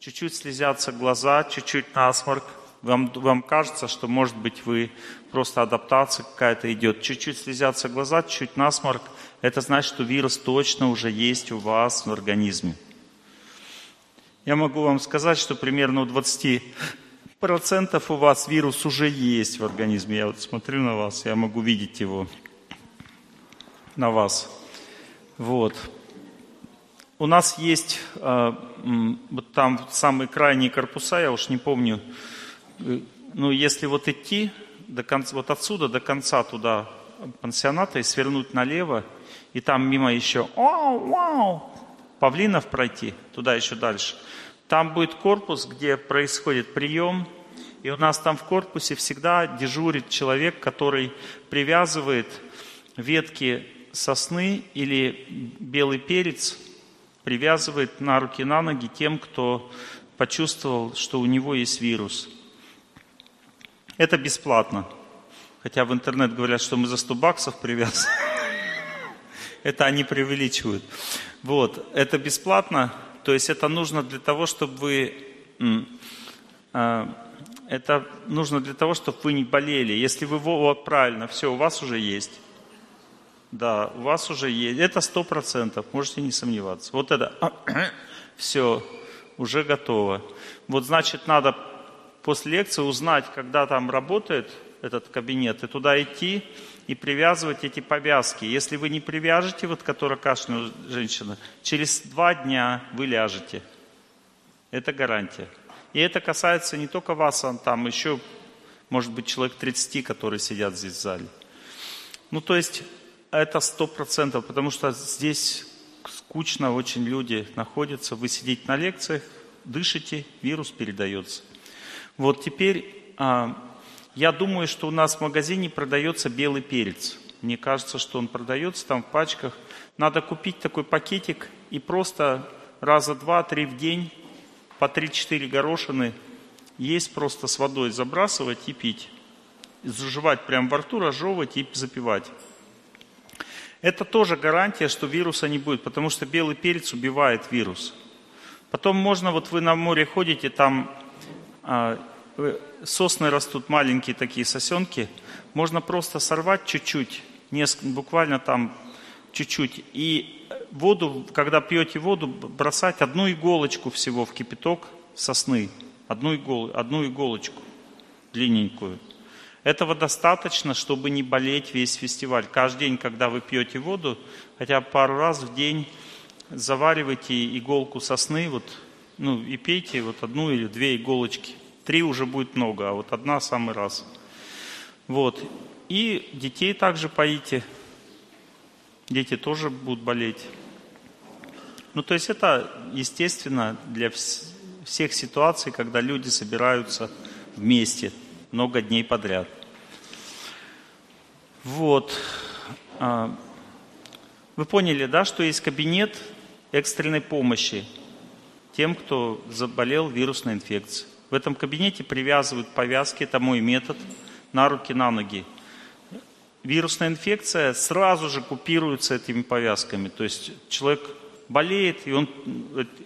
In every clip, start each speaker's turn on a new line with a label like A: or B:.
A: чуть-чуть слезятся глаза, чуть-чуть насморк. Вам, вам кажется, что, может быть, вы просто адаптация какая-то идет. Чуть-чуть слезятся глаза, чуть-чуть насморк. Это значит, что вирус точно уже есть у вас в организме. Я могу вам сказать, что примерно у 20 процентов у вас вирус уже есть в организме. Я вот смотрю на вас, я могу видеть его на вас. Вот. У нас есть э, вот там самые крайние корпуса, я уж не помню, э, ну если вот идти до конца, вот отсюда до конца туда пансионата и свернуть налево, и там мимо еще вау, вау, павлинов пройти, туда еще дальше. Там будет корпус, где происходит прием, и у нас там в корпусе всегда дежурит человек, который привязывает ветки сосны или белый перец – привязывает на руки, на ноги тем, кто почувствовал, что у него есть вирус. Это бесплатно. Хотя в интернет говорят, что мы за 100 баксов привязываем. Это они преувеличивают. Вот, это бесплатно, то есть это нужно для того, чтобы вы... А, это нужно для того, чтобы вы не болели. Если вы вот правильно, все, у вас уже есть. Да, у вас уже есть. Это сто процентов, можете не сомневаться. Вот это, все, уже готово. Вот значит, надо после лекции узнать, когда там работает этот кабинет, и туда идти и привязывать эти повязки. Если вы не привяжете, вот которая кашляет женщина, через два дня вы ляжете. Это гарантия. И это касается не только вас, а там еще, может быть, человек 30, которые сидят здесь в зале. Ну, то есть это сто процентов, потому что здесь скучно очень люди находятся, вы сидите на лекциях, дышите, вирус передается. Вот теперь а, я думаю, что у нас в магазине продается белый перец. Мне кажется, что он продается там в пачках. Надо купить такой пакетик и просто раза два-три в день по 3-4 горошины есть просто с водой забрасывать и пить. Заживать прямо во рту, разжевывать и запивать. Это тоже гарантия, что вируса не будет, потому что белый перец убивает вирус. Потом можно, вот вы на море ходите, там а, сосны растут, маленькие такие сосенки, можно просто сорвать чуть-чуть, буквально там чуть-чуть, и воду, когда пьете воду, бросать одну иголочку всего в кипяток сосны, одну, игол, одну иголочку длинненькую – этого достаточно, чтобы не болеть весь фестиваль. Каждый день, когда вы пьете воду, хотя бы пару раз в день заваривайте иголку сосны, вот, ну и пейте вот одну или две иголочки. Три уже будет много, а вот одна самый раз. Вот. И детей также поите. Дети тоже будут болеть. Ну, то есть это естественно для всех ситуаций, когда люди собираются вместе – много дней подряд. Вот. А, вы поняли, да, что есть кабинет экстренной помощи тем, кто заболел вирусной инфекцией. В этом кабинете привязывают повязки, это мой метод, на руки, на ноги. Вирусная инфекция сразу же купируется этими повязками. То есть человек болеет, и он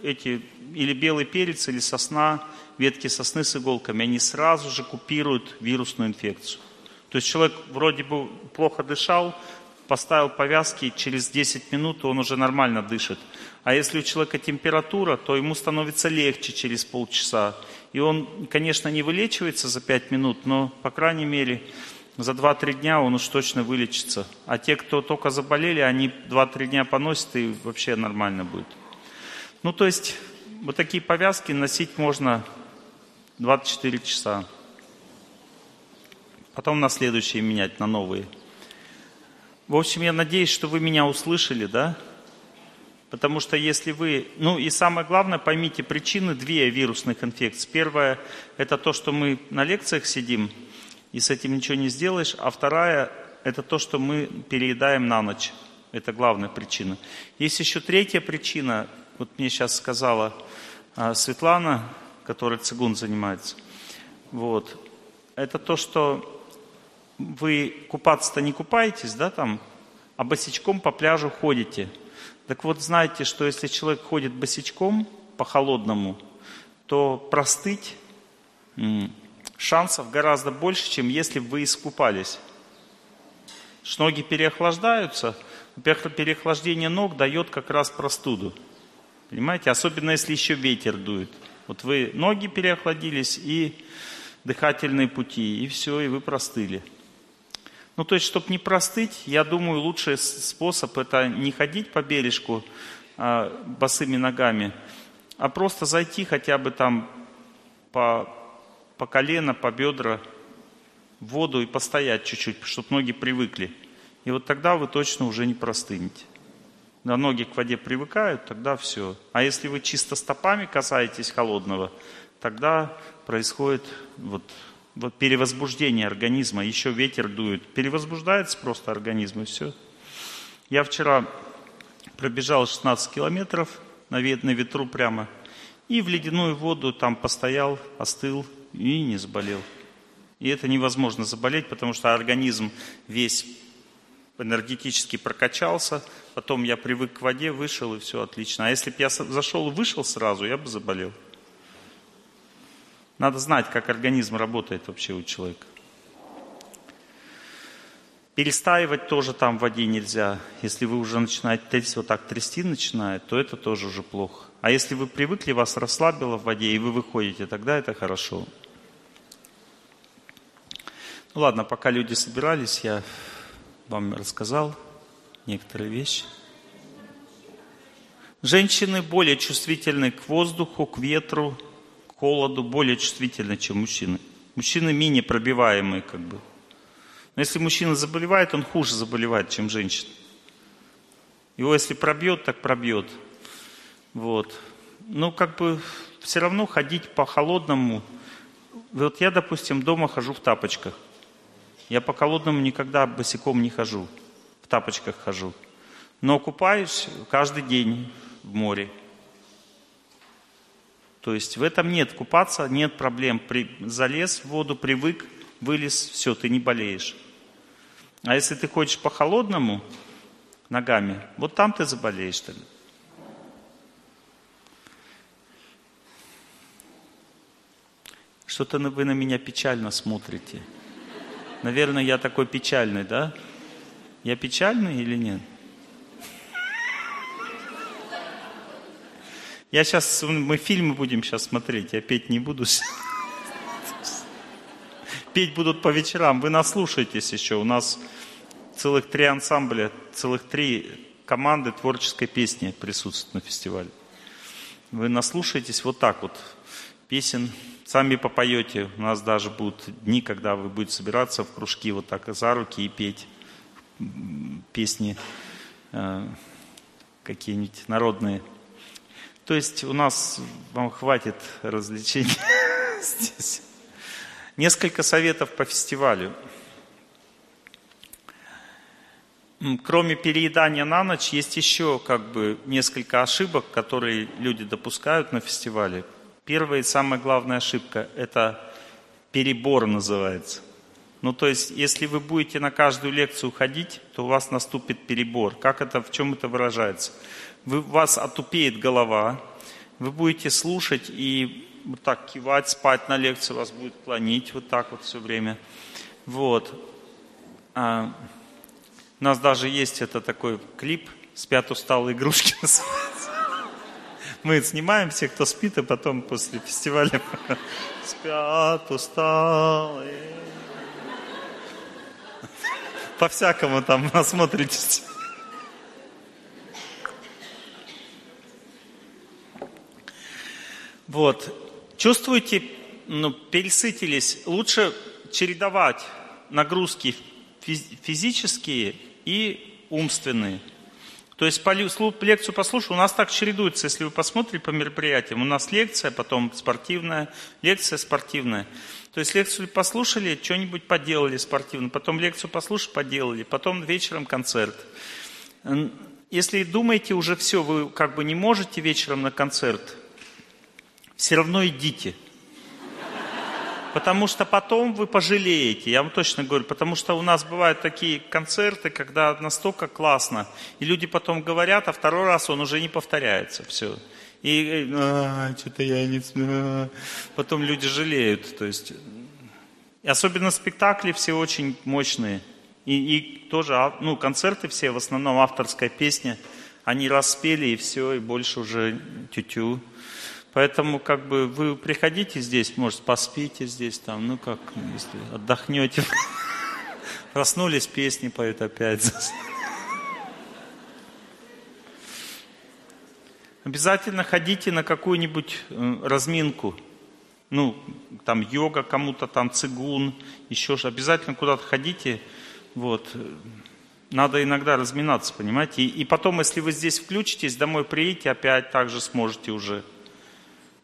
A: эти или белый перец, или сосна, ветки сосны с иголками, они сразу же купируют вирусную инфекцию. То есть человек вроде бы плохо дышал, поставил повязки, через 10 минут он уже нормально дышит. А если у человека температура, то ему становится легче через полчаса. И он, конечно, не вылечивается за 5 минут, но, по крайней мере, за 2-3 дня он уж точно вылечится. А те, кто только заболели, они 2-3 дня поносят и вообще нормально будет. Ну, то есть, вот такие повязки носить можно 24 часа. Потом на следующие менять, на новые. В общем, я надеюсь, что вы меня услышали, да? Потому что если вы... Ну и самое главное, поймите причины две вирусных инфекций. Первая – это то, что мы на лекциях сидим, и с этим ничего не сделаешь. А вторая – это то, что мы переедаем на ночь. Это главная причина. Есть еще третья причина. Вот мне сейчас сказала а, Светлана, которой цигун занимается. Вот. Это то, что вы купаться-то не купаетесь, да, там, а босичком по пляжу ходите. Так вот, знаете, что если человек ходит босичком по холодному, то простыть шансов гораздо больше, чем если бы вы искупались. Что ноги переохлаждаются, переохлаждение ног дает как раз простуду. Понимаете? Особенно если еще ветер дует. Вот вы ноги переохладились и дыхательные пути, и все, и вы простыли. Ну, то есть, чтобы не простыть, я думаю, лучший способ это не ходить по бережку а, босыми ногами, а просто зайти хотя бы там по, по колено, по бедра в воду и постоять чуть-чуть, чтобы ноги привыкли. И вот тогда вы точно уже не простынете. На ноги к воде привыкают, тогда все. А если вы чисто стопами касаетесь холодного, тогда происходит вот, вот перевозбуждение организма, еще ветер дует. Перевозбуждается просто организм и все. Я вчера пробежал 16 километров на, на ветру прямо, и в ледяную воду там постоял, остыл и не заболел. И это невозможно заболеть, потому что организм весь энергетически прокачался, потом я привык к воде, вышел и все отлично. А если бы я зашел и вышел сразу, я бы заболел. Надо знать, как организм работает вообще у человека. Перестаивать тоже там в воде нельзя. Если вы уже начинаете трясти, вот так трясти начинает, то это тоже уже плохо. А если вы привыкли, вас расслабило в воде, и вы выходите, тогда это хорошо. Ну ладно, пока люди собирались, я вам рассказал некоторые вещи. Женщины более чувствительны к воздуху, к ветру, к холоду, более чувствительны, чем мужчины. Мужчины менее пробиваемые, как бы. Но если мужчина заболевает, он хуже заболевает, чем женщина. Его если пробьет, так пробьет. Вот. Ну, как бы все равно ходить по холодному. Вот я, допустим, дома хожу в тапочках. Я по холодному никогда босиком не хожу. В тапочках хожу. Но купаюсь каждый день в море. То есть в этом нет купаться, нет проблем. При, залез в воду, привык, вылез, все, ты не болеешь. А если ты ходишь по холодному ногами, вот там ты заболеешь тогда. Что-то вы на меня печально смотрите. Наверное, я такой печальный, да? Я печальный или нет? Я сейчас, мы фильмы будем сейчас смотреть, я петь не буду. Петь будут по вечерам, вы наслушаетесь еще. У нас целых три ансамбля, целых три команды творческой песни присутствуют на фестивале. Вы наслушаетесь вот так вот песен, сами попоете. У нас даже будут дни, когда вы будете собираться в кружки вот так за руки и петь песни э, какие-нибудь народные. То есть у нас вам хватит развлечений здесь. Несколько советов по фестивалю. Кроме переедания на ночь, есть еще как бы несколько ошибок, которые люди допускают на фестивале. Первая и самая главная ошибка – это перебор называется. Ну, то есть, если вы будете на каждую лекцию ходить, то у вас наступит перебор. Как это, в чем это выражается? Вы, у вас отупеет голова, вы будете слушать и вот так кивать, спать на лекции, вас будет клонить вот так вот все время. Вот. А, у нас даже есть это такой клип «Спят усталые игрушки» Мы снимаем всех, кто спит, а потом после фестиваля «Спят усталые». По-всякому там насмотритесь. Вот. Чувствуете, ну, пересытились? Лучше чередовать нагрузки физические и умственные. То есть лекцию послушал, у нас так чередуется, если вы посмотрите по мероприятиям, у нас лекция, потом спортивная, лекция спортивная. То есть лекцию послушали, что-нибудь поделали спортивно, потом лекцию послушали, поделали, потом вечером концерт. Если думаете уже все, вы как бы не можете вечером на концерт, все равно идите – Потому что потом вы пожалеете, я вам точно говорю, потому что у нас бывают такие концерты, когда настолько классно, и люди потом говорят, а второй раз он уже не повторяется, все. И а, что-то я не знаю. Потом люди жалеют. То есть, и особенно спектакли все очень мощные. И, и тоже, а, ну, концерты все, в основном авторская песня. Они распели и все, и больше уже тю-тю. Поэтому как бы вы приходите здесь, может, поспите здесь, там, ну как, если отдохнете. Проснулись, песни поют опять. Обязательно ходите на какую-нибудь э, разминку. Ну, там йога кому-то, там цигун, еще что. Обязательно куда-то ходите. Вот. Надо иногда разминаться, понимаете? И потом, если вы здесь включитесь, домой приедете, опять так же сможете уже.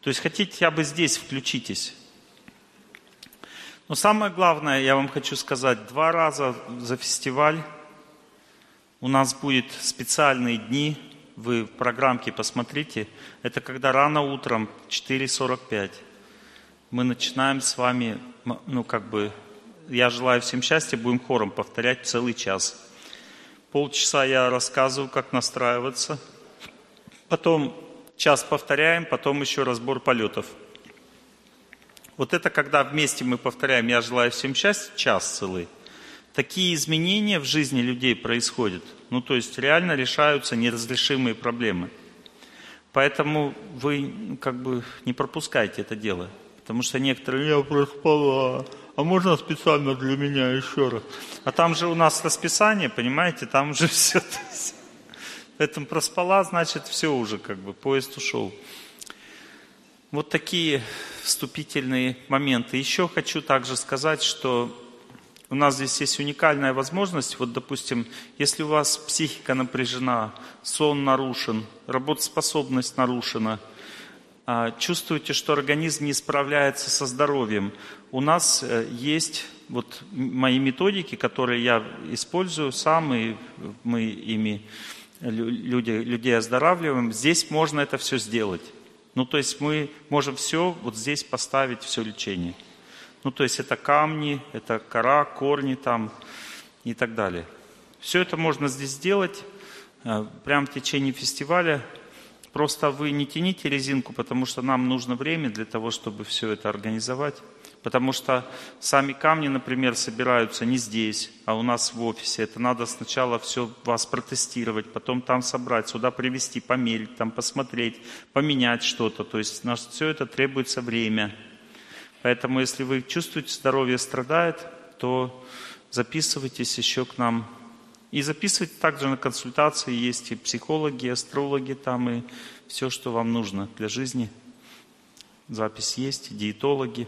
A: То есть хотите хотя бы здесь включитесь. Но самое главное, я вам хочу сказать, два раза за фестиваль у нас будет специальные дни, вы в программке посмотрите, это когда рано утром, 4.45, мы начинаем с вами, ну как бы, я желаю всем счастья, будем хором повторять целый час. Полчаса я рассказываю, как настраиваться, потом час повторяем, потом еще разбор полетов. Вот это когда вместе мы повторяем «Я желаю всем счастья» час целый. Такие изменения в жизни людей происходят. Ну, то есть реально решаются неразрешимые проблемы. Поэтому вы ну, как бы не пропускайте это дело. Потому что некоторые, я проспала, а можно специально для меня еще раз? А там же у нас расписание, понимаете, там уже все. Поэтому проспала, значит, все уже, как бы, поезд ушел. Вот такие вступительные моменты. Еще хочу также сказать, что у нас здесь есть уникальная возможность. Вот, допустим, если у вас психика напряжена, сон нарушен, работоспособность нарушена, а, чувствуете, что организм не справляется со здоровьем, у нас э, есть вот мои методики, которые я использую сам, и мы ими люди, людей оздоравливаем, здесь можно это все сделать. Ну, то есть мы можем все вот здесь поставить, все лечение. Ну, то есть это камни, это кора, корни там и так далее. Все это можно здесь сделать э, прямо в течение фестиваля. Просто вы не тяните резинку, потому что нам нужно время для того, чтобы все это организовать. Потому что сами камни, например, собираются не здесь, а у нас в офисе. Это надо сначала все вас протестировать, потом там собрать, сюда привезти, померить, там посмотреть, поменять что-то. То есть на все это требуется время. Поэтому если вы чувствуете, здоровье страдает, то записывайтесь еще к нам. И записывайте также на консультации. Есть и психологи, и астрологи там, и все, что вам нужно для жизни. Запись есть, диетологи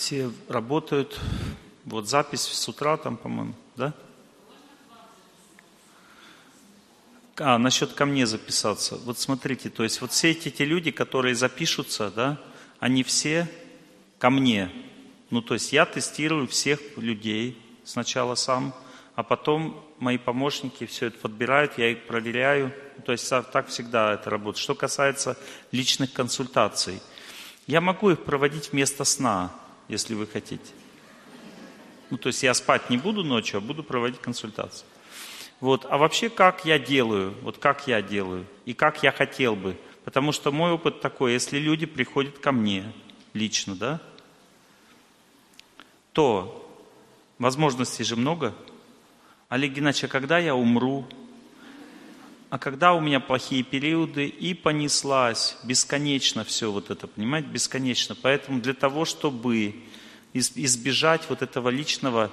A: все работают. Вот запись с утра там, по-моему, да? А, насчет ко мне записаться. Вот смотрите, то есть вот все эти, те люди, которые запишутся, да, они все ко мне. Ну, то есть я тестирую всех людей сначала сам, а потом мои помощники все это подбирают, я их проверяю. То есть так всегда это работает. Что касается личных консультаций, я могу их проводить вместо сна если вы хотите. Ну, то есть я спать не буду ночью, а буду проводить консультации. Вот. А вообще, как я делаю, вот как я делаю, и как я хотел бы. Потому что мой опыт такой, если люди приходят ко мне лично, да, то возможностей же много. Олег Геннадьевич, а когда я умру? А когда у меня плохие периоды, и понеслась бесконечно все вот это, понимаете, бесконечно. Поэтому для того, чтобы избежать вот этого личного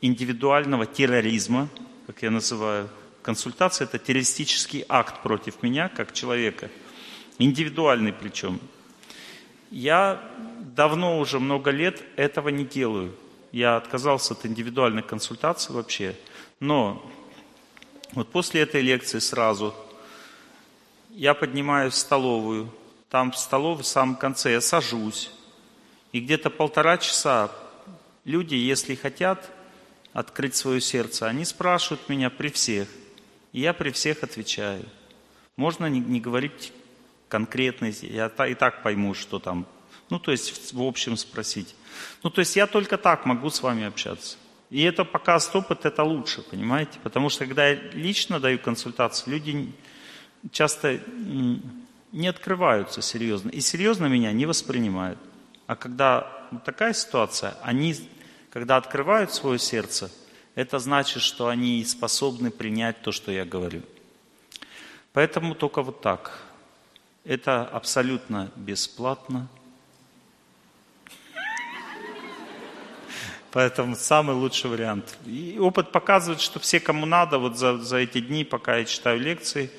A: индивидуального терроризма, как я называю, консультация – это террористический акт против меня, как человека, индивидуальный причем. Я давно уже, много лет этого не делаю. Я отказался от индивидуальной консультации вообще. Но вот после этой лекции сразу я поднимаюсь в столовую. Там в столовой в самом конце я сажусь. И где-то полтора часа люди, если хотят открыть свое сердце, они спрашивают меня при всех. И я при всех отвечаю. Можно не, не говорить конкретно, я и так пойму, что там. Ну, то есть в общем спросить. Ну, то есть я только так могу с вами общаться. И это показывает опыт, это лучше, понимаете? Потому что когда я лично даю консультации, люди часто не открываются серьезно. И серьезно меня не воспринимают. А когда вот такая ситуация, они, когда открывают свое сердце, это значит, что они способны принять то, что я говорю. Поэтому только вот так. Это абсолютно бесплатно. Поэтому самый лучший вариант. И опыт показывает, что все, кому надо, вот за, за эти дни, пока я читаю лекции,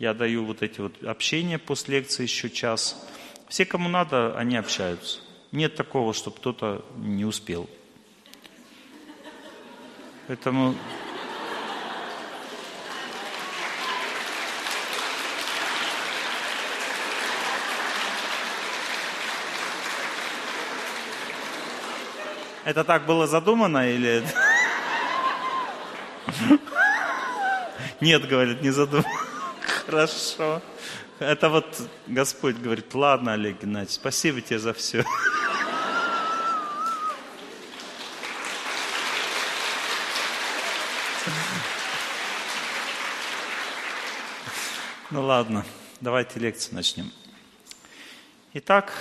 A: я даю вот эти вот общения после лекции еще час. Все, кому надо, они общаются. Нет такого, чтобы кто-то не успел. Поэтому Это так было задумано или... Нет, говорит, не задумано. Хорошо. Это вот Господь говорит, ладно, Олег Геннадьевич, спасибо тебе за все. Ну ладно, давайте лекцию начнем. Итак,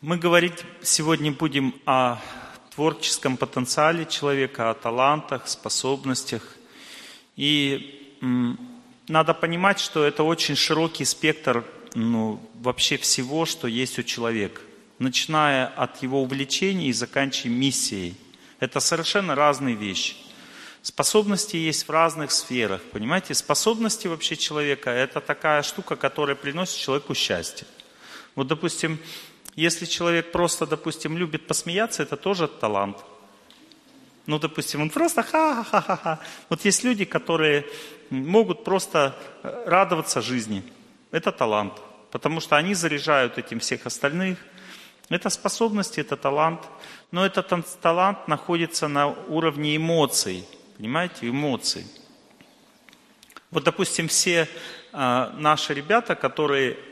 A: мы говорить сегодня будем о творческом потенциале человека, о талантах, способностях. И надо понимать, что это очень широкий спектр ну, вообще всего, что есть у человека. Начиная от его увлечений и заканчивая миссией. Это совершенно разные вещи. Способности есть в разных сферах. Понимаете, способности вообще человека – это такая штука, которая приносит человеку счастье. Вот, допустим, если человек просто, допустим, любит посмеяться, это тоже талант. Ну, допустим, он просто ха-ха-ха-ха. Вот есть люди, которые могут просто радоваться жизни. Это талант. Потому что они заряжают этим всех остальных. Это способности, это талант. Но этот талант находится на уровне эмоций. Понимаете, эмоций. Вот, допустим, все э, наши ребята, которые а,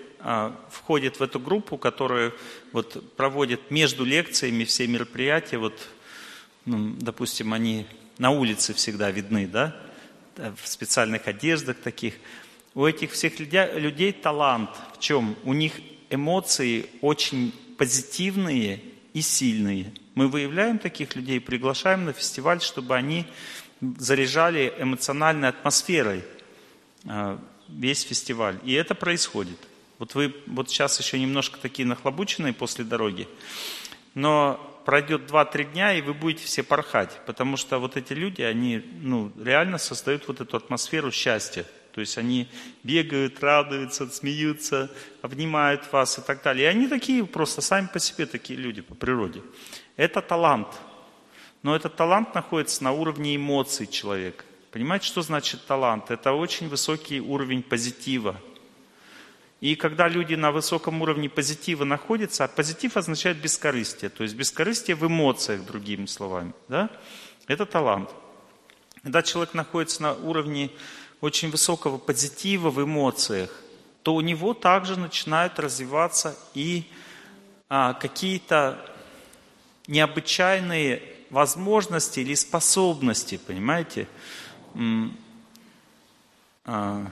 A: входит в эту группу, которая вот проводит между лекциями все мероприятия. Вот, ну, допустим, они на улице всегда видны, да, в специальных одеждах таких. У этих всех людей талант в чем? У них эмоции очень позитивные и сильные. Мы выявляем таких людей, приглашаем на фестиваль, чтобы они заряжали эмоциональной атмосферой а, весь фестиваль. И это происходит. Вот вы вот сейчас еще немножко такие нахлобученные после дороги, но пройдет 2-3 дня, и вы будете все порхать, потому что вот эти люди, они ну, реально создают вот эту атмосферу счастья. То есть они бегают, радуются, смеются, обнимают вас и так далее. И они такие просто сами по себе такие люди по природе. Это талант. Но этот талант находится на уровне эмоций человека. Понимаете, что значит талант? Это очень высокий уровень позитива. И когда люди на высоком уровне позитива находятся, а позитив означает бескорыстие, то есть бескорыстие в эмоциях, другими словами, да? это талант. Когда человек находится на уровне очень высокого позитива в эмоциях, то у него также начинают развиваться и а, какие-то необычайные возможности или способности, понимаете? А,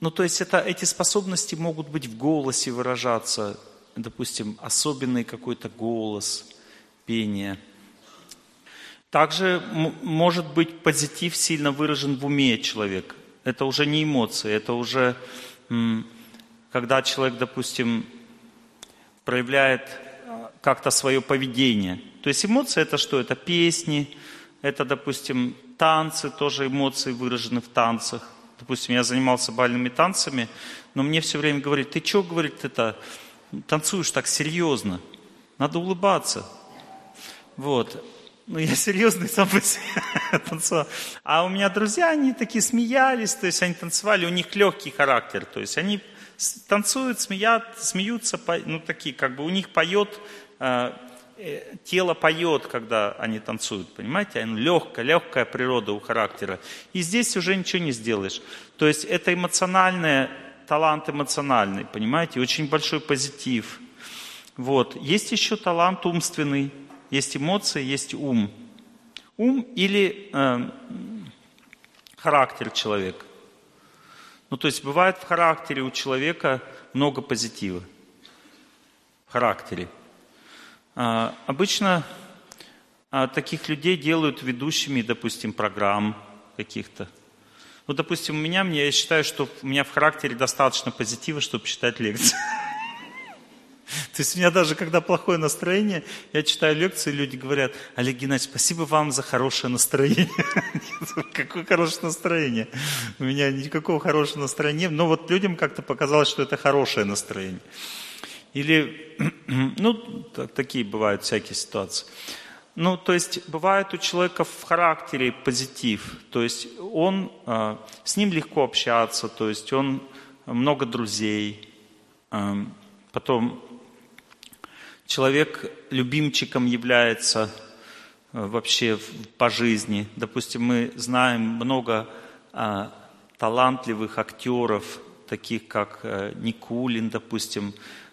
A: Ну, то есть это, эти способности могут быть в голосе выражаться, допустим, особенный какой-то голос, пение. Также может быть позитив сильно выражен в уме человека. Это уже не эмоции, это уже когда человек, допустим, проявляет а, как-то свое поведение. То есть эмоции это что? Это песни, это, допустим, танцы, тоже эмоции выражены в танцах допустим, я занимался бальными танцами, но мне все время говорят, ты что, говорит, это, танцуешь так серьезно, надо улыбаться. Вот. Ну, я серьезный сам по себе танцевал. А у меня друзья, они такие смеялись, то есть они танцевали, у них легкий характер, то есть они танцуют, смеят, смеются, ну, такие, как бы у них поет Э, тело поет, когда они танцуют, понимаете? Оно легкая, легкая природа у характера. И здесь уже ничего не сделаешь. То есть это эмоциональный, талант эмоциональный, понимаете? Очень большой позитив. Вот. Есть еще талант умственный. Есть эмоции, есть ум. ум или э, характер человека. Ну, то есть бывает в характере у человека много позитива. В характере. А, обычно а, таких людей делают ведущими, допустим, программ каких-то. Ну, допустим, у меня, мне, я считаю, что у меня в характере достаточно позитива, чтобы читать лекции. То есть у меня даже, когда плохое настроение, я читаю лекции, люди говорят, Олег Геннадьевич, спасибо вам за хорошее настроение. Какое хорошее настроение? У меня никакого хорошего настроения. Но вот людям как-то показалось, что это хорошее настроение. Или, ну, такие бывают всякие ситуации. Ну, то есть бывает у человека в характере позитив, то есть он, э, с ним легко общаться, то есть он много друзей, э, потом человек любимчиком является э, вообще по жизни. Допустим, мы знаем много талантливых актеров, таких как э, Никулин, допустим,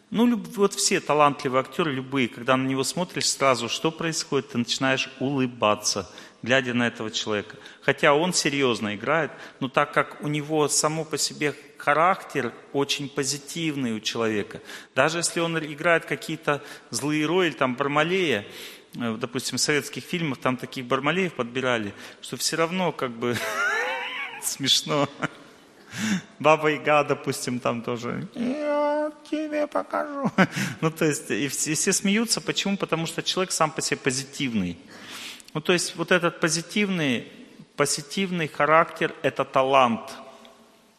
A: ну, вот все талантливые актеры, любые, когда на него смотришь сразу, что происходит, ты начинаешь улыбаться, глядя на этого человека. Хотя он серьезно играет, но так как у него само по себе характер очень позитивный у человека, даже если он играет какие-то злые роли, там Бармалея, э, допустим, советских фильмах там таких Бармалеев подбирали, что все равно как бы смешно. Баба Яга, допустим, там тоже. Я тебе покажу. Ну, то есть, и все, все смеются. Почему? Потому что человек сам по себе позитивный. Ну, то есть, вот этот позитивный, позитивный характер – это талант.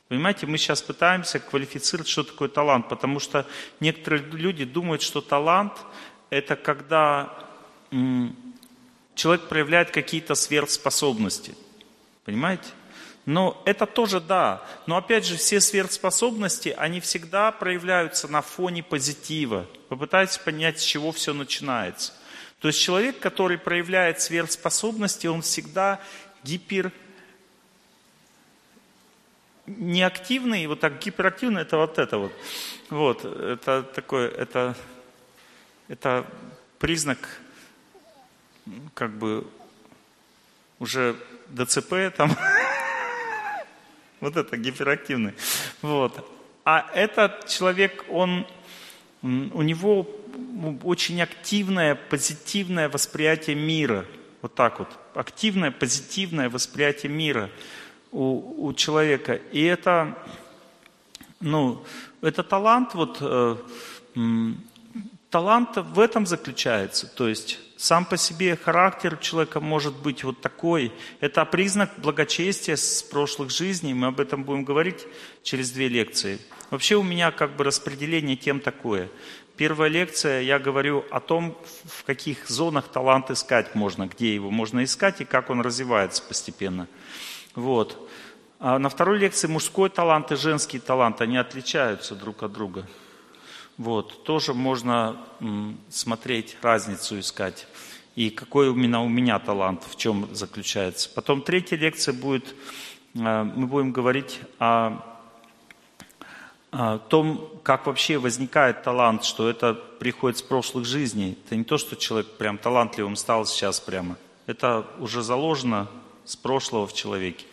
A: Понимаете, мы сейчас пытаемся квалифицировать, что такое талант, потому что некоторые люди думают, что талант – это когда человек проявляет какие-то сверхспособности. Понимаете? Но это тоже да. Но опять же, все сверхспособности, они всегда проявляются на фоне позитива. Попытайтесь понять, с чего все начинается. То есть человек, который проявляет сверхспособности, он всегда гипер неактивный, вот так гиперактивный, это вот это вот. Вот, это такое, это, это признак, как бы, уже ДЦП там, Вот это гиперактивный. Вот. А этот человек, он, у него очень активное, позитивное восприятие мира. Вот так вот. Активное, позитивное восприятие мира у, у человека. И это, ну, это талант, вот, э, талант в этом заключается. То есть сам по себе характер человека может быть вот такой. Это признак благочестия с прошлых жизней. Мы об этом будем говорить через две лекции. Вообще у меня как бы распределение тем такое. Первая лекция, я говорю о том, в каких зонах талант искать можно, где его можно искать и как он развивается постепенно. Вот. А на второй лекции мужской талант и женский талант, они отличаются друг от друга. Вот, тоже можно смотреть, разницу искать. И какой именно у меня талант, в чем заключается. Потом третья лекция будет, э, мы будем говорить о, о том, как вообще возникает талант, что это приходит с прошлых жизней. Это не то, что человек прям талантливым стал сейчас прямо. Это уже заложено с прошлого в человеке.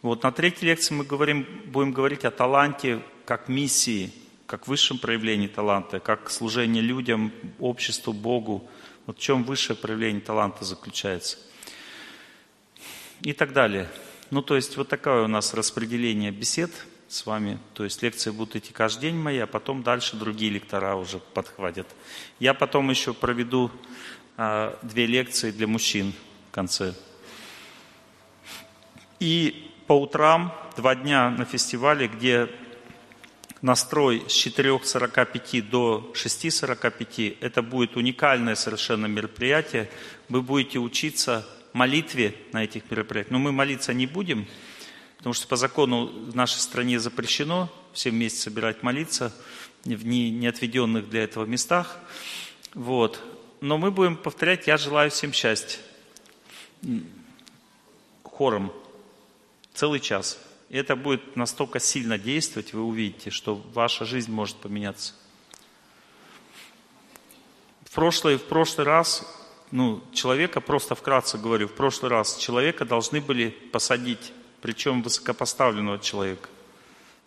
A: Вот на третьей лекции мы говорим, будем говорить о таланте как миссии – как высшем проявлении таланта, как служение людям, обществу, Богу. Вот в чем высшее проявление таланта заключается. И так далее. Ну, то есть вот такое у нас распределение бесед с вами. То есть лекции будут идти каждый день мои, а потом дальше другие лектора уже подхватят. Я потом еще проведу а, две лекции для мужчин в конце. И по утрам два дня на фестивале, где настрой с 4.45 до 6.45. Это будет уникальное совершенно мероприятие. Вы будете учиться молитве на этих мероприятиях. Но мы молиться не будем, потому что по закону в нашей стране запрещено все вместе собирать молиться в не, не отведенных для этого местах. Вот. Но мы будем повторять «Я желаю всем счастья» хором целый час. Это будет настолько сильно действовать, вы увидите, что ваша жизнь может поменяться. В прошлый, в прошлый раз ну, человека, просто вкратце говорю, в прошлый раз, человека должны были посадить, причем высокопоставленного человека.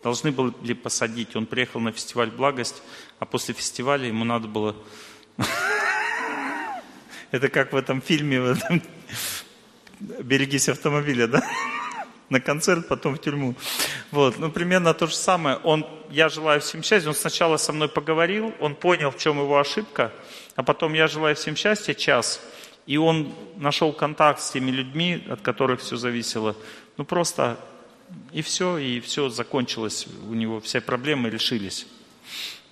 A: Должны были посадить. Он приехал на фестиваль «Благость», а после фестиваля ему надо было... Это как в этом фильме, в этом... «Берегись автомобиля», да? На концерт, потом в тюрьму. Вот, ну, примерно то же самое. Он, я желаю всем счастья, он сначала со мной поговорил, он понял, в чем его ошибка, а потом я желаю всем счастья час, и он нашел контакт с теми людьми, от которых все зависело. Ну, просто и все, и все закончилось, у него все проблемы решились.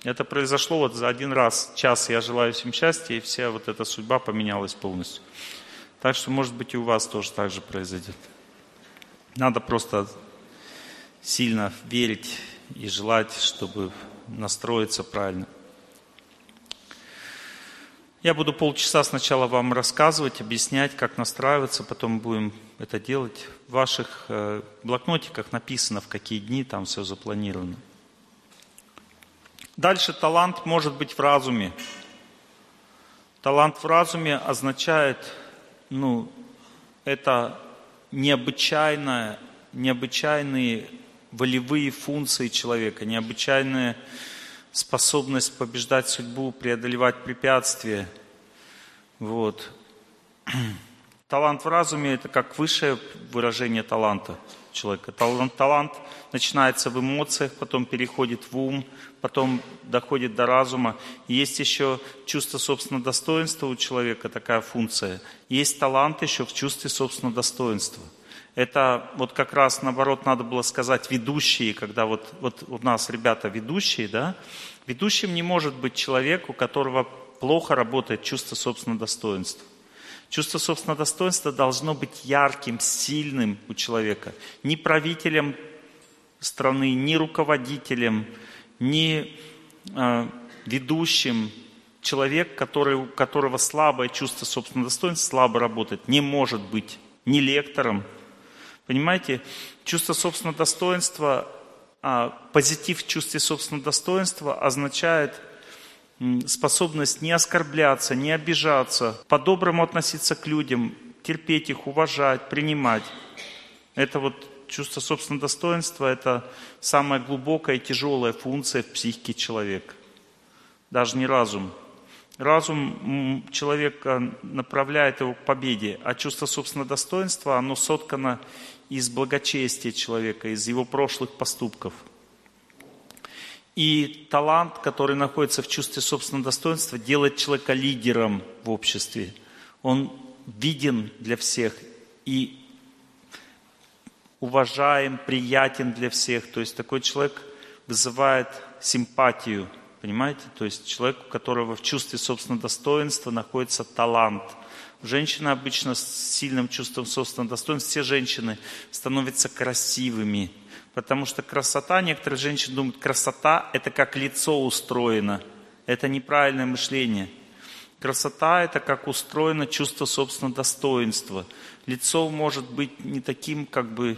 A: Это произошло вот за один раз, час я желаю всем счастья, и вся вот эта судьба поменялась полностью. Так что, может быть, и у вас тоже так же произойдет. Надо просто сильно верить и желать, чтобы настроиться правильно. Я буду полчаса сначала вам рассказывать, объяснять, как настраиваться, потом будем это делать. В ваших э, блокнотиках написано, в какие дни там все запланировано. Дальше талант может быть в разуме. Талант в разуме означает, ну, это необычайное, необычайные волевые функции человека, необычайная способность побеждать судьбу, преодолевать препятствия. Вот. Талант в разуме – это как высшее выражение таланта человека. Талант, талант начинается в эмоциях, потом переходит в ум, потом доходит до разума. есть еще чувство собственного достоинства у человека, такая функция. Есть талант еще в чувстве собственного достоинства – это вот как раз наоборот надо было сказать ведущие, когда вот, вот у нас ребята ведущие, да, ведущим не может быть человек, у которого плохо работает чувство собственного достоинства. Чувство собственного достоинства должно быть ярким, сильным у человека. Ни правителем страны, ни руководителем, ни э, ведущим. Человек, который, у которого слабое чувство собственного достоинства, слабо работает, не может быть ни лектором, Понимаете, чувство собственного достоинства, а, позитив в чувстве собственного достоинства означает способность не оскорбляться, не обижаться, по-доброму относиться к людям, терпеть их, уважать, принимать. Это вот чувство собственного достоинства – это самая глубокая и тяжелая функция в психике человека. Даже не разум. Разум человека направляет его к победе, а чувство собственного достоинства, оно соткано из благочестия человека, из его прошлых поступков. И талант, который находится в чувстве собственного достоинства, делает человека лидером в обществе. Он виден для всех и уважаем, приятен для всех. То есть такой человек вызывает симпатию, понимаете? То есть человек, у которого в чувстве собственного достоинства находится талант – Женщины обычно с сильным чувством собственного достоинства, все женщины становятся красивыми. Потому что красота, некоторые женщины думают, красота – это как лицо устроено. Это неправильное мышление. Красота – это как устроено чувство собственного достоинства. Лицо может быть не таким, как бы,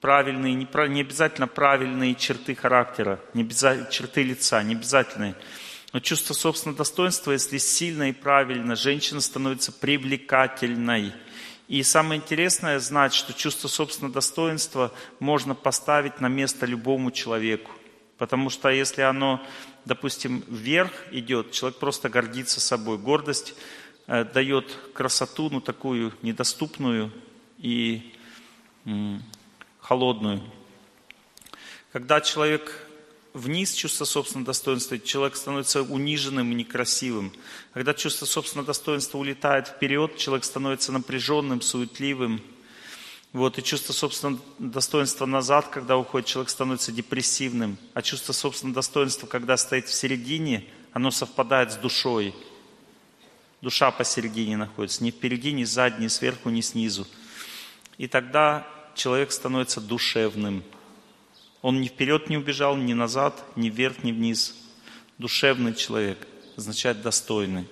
A: правильные, не, не обязательно правильные черты характера, не обязательно, черты лица, не обязательные. Но чувство собственного достоинства, если сильно и правильно, женщина становится привлекательной. И самое интересное знать, что чувство собственного достоинства можно поставить на место любому человеку. Потому что если оно, допустим, вверх идет, человек просто гордится собой. Гордость э, дает красоту, ну такую недоступную и м, холодную. Когда человек вниз чувство собственного достоинства, человек становится униженным и некрасивым. Когда чувство собственного достоинства улетает вперед, человек становится напряженным, суетливым. Вот, и чувство собственного достоинства назад, когда уходит, человек становится депрессивным. А чувство собственного достоинства, когда стоит в середине, оно совпадает с душой. Душа посередине находится, ни впереди, ни сзади, ни сверху, ни снизу. И тогда человек становится душевным – он ни вперед не убежал, ни назад, ни вверх, ни вниз. Душевный человек означает достойный.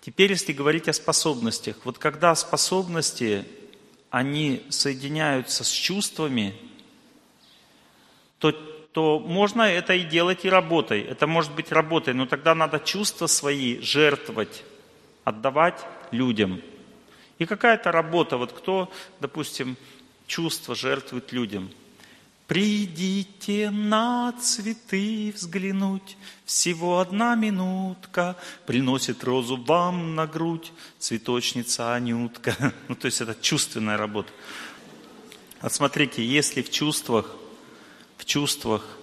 A: Теперь, если говорить о способностях, вот когда способности, они соединяются с чувствами, то то можно это и делать и работой. Это может быть работой, но тогда надо чувства свои жертвовать, отдавать людям. И какая-то работа, вот кто, допустим, чувства жертвует людям – Придите на цветы взглянуть, всего одна минутка, приносит розу вам на грудь цветочница Анютка. Ну, то есть это чувственная работа. Вот смотрите, если в чувствах, в чувствах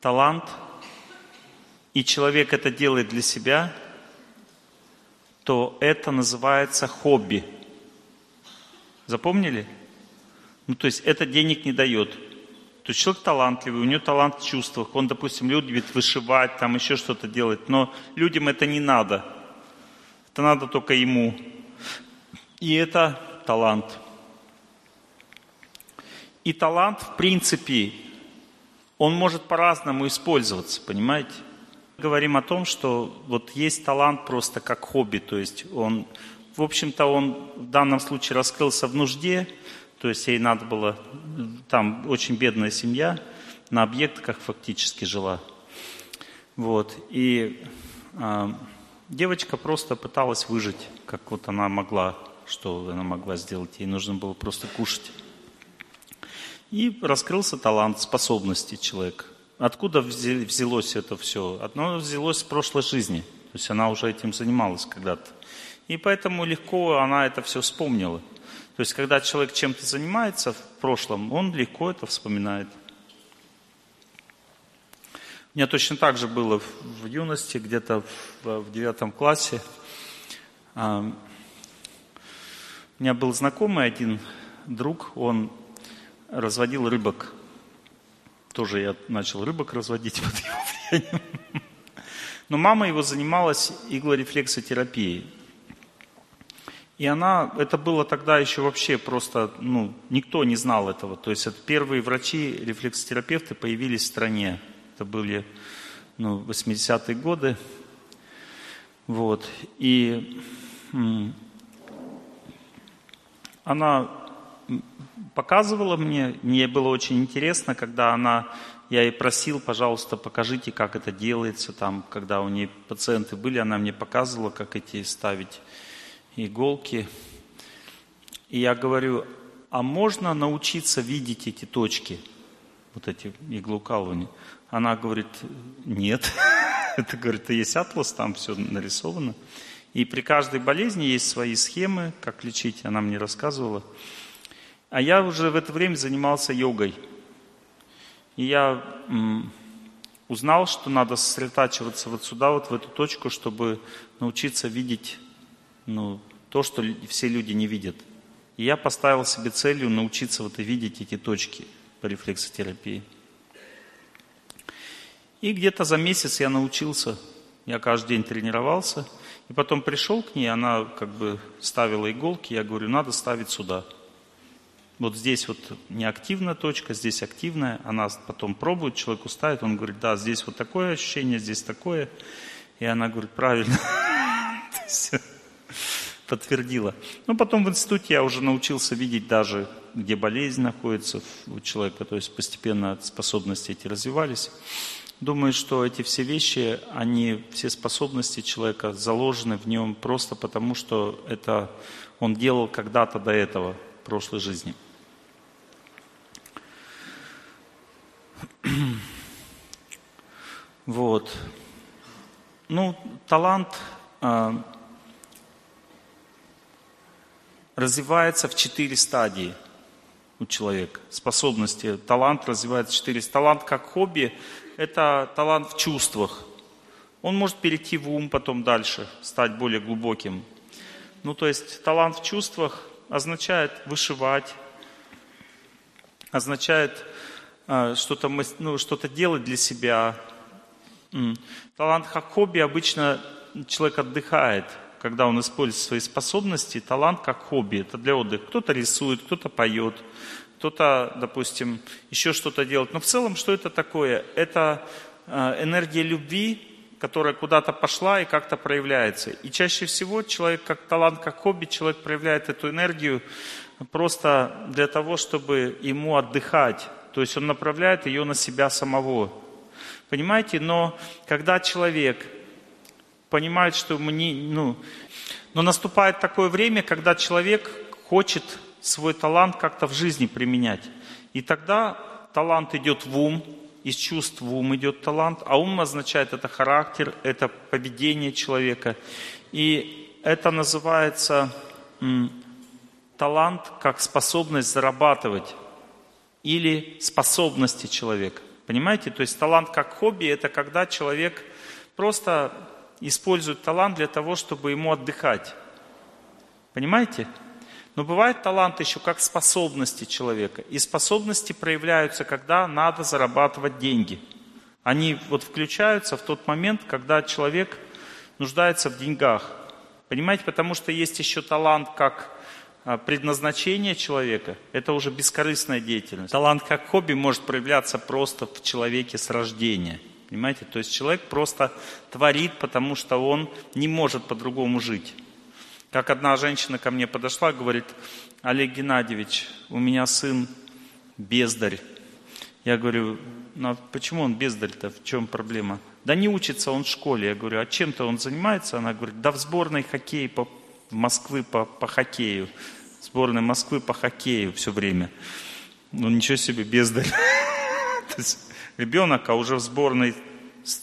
A: талант, и человек это делает для себя, то это называется хобби. Запомнили? Ну, то есть это денег не дает. То есть человек талантливый, у него талант в чувствах, он, допустим, любит вышивать, там еще что-то делать, но людям это не надо. Это надо только ему. И это талант. И талант, в принципе, он может по-разному использоваться, понимаете? Говорим о том, что вот есть талант просто как хобби, то есть он, в общем-то, он в данном случае раскрылся в нужде, то есть ей надо было, там очень бедная семья, на объектах фактически жила. Вот. И э, девочка просто пыталась выжить, как вот она могла, что она могла сделать. Ей нужно было просто кушать. И раскрылся талант, способности человека. Откуда взялось это все? Одно взялось с прошлой жизни. То есть она уже этим занималась когда-то. И поэтому легко она это все вспомнила. То есть, когда человек чем-то занимается в прошлом, он легко это вспоминает. У меня точно так же было в юности, где-то в девятом классе. У меня был знакомый один друг, он разводил рыбок. Тоже я начал рыбок разводить под его влиянием. Но мама его занималась иглорефлексотерапией. И она, это было тогда еще вообще просто, ну, никто не знал этого. То есть это первые врачи, рефлексотерапевты появились в стране. Это были, ну, 80-е годы. Вот. И она показывала мне, мне было очень интересно, когда она, я ей просил, пожалуйста, покажите, как это делается, там, когда у нее пациенты были, она мне показывала, как эти ставить иголки. И я говорю, а можно научиться видеть эти точки, вот эти иглоукалывания? Она говорит, нет. Это, говорит, есть атлас, там все нарисовано. И при каждой болезни есть свои схемы, как лечить, она мне рассказывала. А я уже в это время занимался йогой. И я узнал, что надо сосредотачиваться вот сюда, вот в эту точку, чтобы научиться видеть ну, то, что все люди не видят. И я поставил себе целью научиться вот и видеть эти точки по рефлексотерапии. И где-то за месяц я научился, я каждый день тренировался, и потом пришел к ней, она как бы ставила иголки, я говорю, надо ставить сюда. Вот здесь вот неактивная точка, здесь активная, она потом пробует, человеку ставит, он говорит, да, здесь вот такое ощущение, здесь такое. И она говорит, правильно. подтвердила. Но потом в институте я уже научился видеть даже, где болезнь находится у человека, то есть постепенно способности эти развивались. Думаю, что эти все вещи, они, все способности человека заложены в нем просто потому, что это он делал когда-то до этого, в прошлой жизни. Вот. Ну, талант а, развивается в четыре стадии у человека. Способности, талант развивается в четыре. Талант как хобби – это талант в чувствах. Он может перейти в ум потом дальше, стать более глубоким. Ну, то есть талант в чувствах означает вышивать, означает э, что-то ну, что делать для себя. Талант как хобби обычно человек отдыхает – когда он использует свои способности, талант как хобби, это для отдыха. Кто-то рисует, кто-то поет, кто-то, допустим, еще что-то делает. Но в целом, что это такое? Это э, энергия любви, которая куда-то пошла и как-то проявляется. И чаще всего человек как талант, как хобби, человек проявляет эту энергию просто для того, чтобы ему отдыхать. То есть он направляет ее на себя самого. Понимаете? Но когда человек понимает, что ему не... Ну, но наступает такое время, когда человек хочет свой талант как-то в жизни применять. И тогда талант идет в ум, из чувств в ум идет талант, а ум означает это характер, это поведение человека. И это называется талант как способность зарабатывать или способности человека. Понимаете? То есть талант как хобби – это когда человек просто использует талант для того, чтобы ему отдыхать. Понимаете? Но бывает талант еще как способности человека. И способности проявляются, когда надо зарабатывать деньги. Они вот включаются в тот момент, когда человек нуждается в деньгах. Понимаете, потому что есть еще талант как а, предназначение человека. Это уже бескорыстная деятельность. Талант как хобби может проявляться просто в человеке с рождения. Понимаете? То есть человек просто творит, потому что он не может по-другому жить. Как одна женщина ко мне подошла, говорит, Олег Геннадьевич, у меня сын бездарь. Я говорю, ну а почему он бездарь-то, в чем проблема? Да не учится он в школе. Я говорю, а чем-то он занимается? Она говорит, да в сборной хоккей по, Москвы по, по хоккею. Сборной Москвы по хоккею все время. Ну ничего себе, бездарь. ребенок, а уже в сборной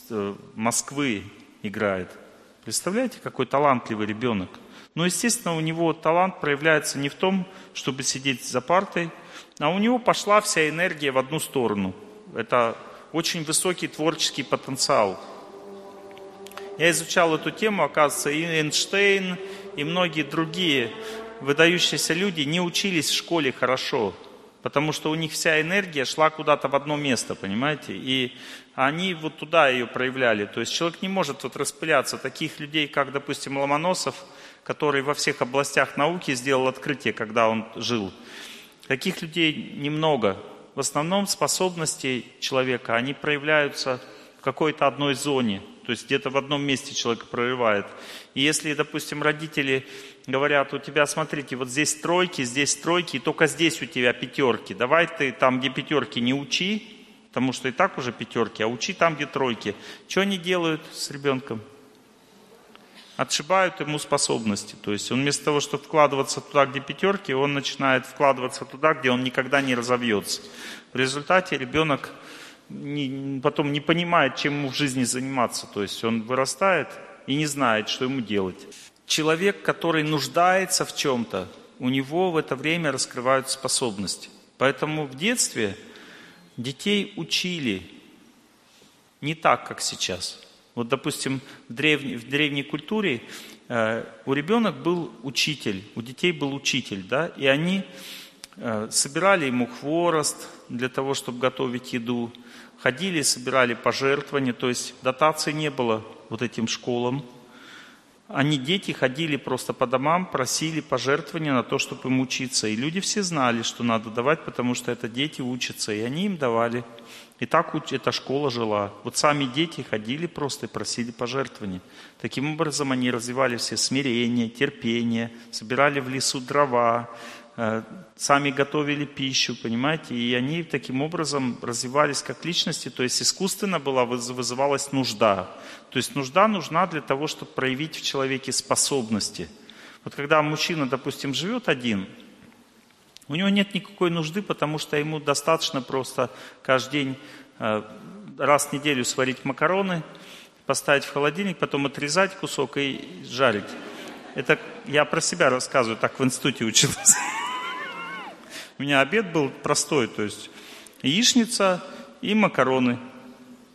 A: э, Москвы играет. Представляете, какой талантливый ребенок. Но, естественно, у него талант проявляется не в том, чтобы сидеть за партой, а у него пошла вся энергия в одну сторону. Это очень высокий творческий потенциал. Я изучал эту тему, оказывается, и Эйнштейн, и многие другие выдающиеся люди не учились в школе хорошо, потому что у них вся энергия шла куда-то в одно место, понимаете? И они вот туда ее проявляли. То есть человек не может вот распыляться. Таких людей, как, допустим, Ломоносов – который во всех областях науки сделал открытие, когда он жил. Таких людей немного. В основном способности человека, они проявляются в какой-то одной зоне, то есть где-то в одном месте человек прорывает. И если, допустим, родители говорят, у тебя, смотрите, вот здесь тройки, здесь тройки, и только здесь у тебя пятерки, давай ты там, где пятерки, не учи, потому что и так уже пятерки, а учи там, где тройки. Что они делают с ребенком? отшибают ему способности. То есть он вместо того, чтобы вкладываться туда, где пятерки, он начинает вкладываться туда, где он никогда не разовьется. В результате ребенок не, потом не понимает, чем ему в жизни заниматься. То есть он вырастает и не знает, что ему делать. Человек, который нуждается в чем-то, у него в это время раскрываются способности. Поэтому в детстве детей учили не так, как сейчас – вот, допустим, в древней, в древней культуре э, у ребенок был учитель, у детей был учитель, да, и они э, собирали ему хворост для того, чтобы готовить еду, ходили, собирали пожертвования, то есть дотации не было вот этим школам. Они, дети, ходили просто по домам, просили пожертвования на то, чтобы им учиться. И люди все знали, что надо давать, потому что это дети учатся, и они им давали. И так эта школа жила. Вот сами дети ходили просто и просили пожертвования. Таким образом они развивали все смирение, терпение, собирали в лесу дрова, сами готовили пищу, понимаете, и они таким образом развивались как личности, то есть искусственно была, вызывалась нужда. То есть нужда нужна для того, чтобы проявить в человеке способности. Вот когда мужчина, допустим, живет один – у него нет никакой нужды, потому что ему достаточно просто каждый день, э, раз в неделю сварить макароны, поставить в холодильник, потом отрезать кусок и жарить. Это я про себя рассказываю, так в институте учился. У меня обед был простой, то есть яичница и макароны,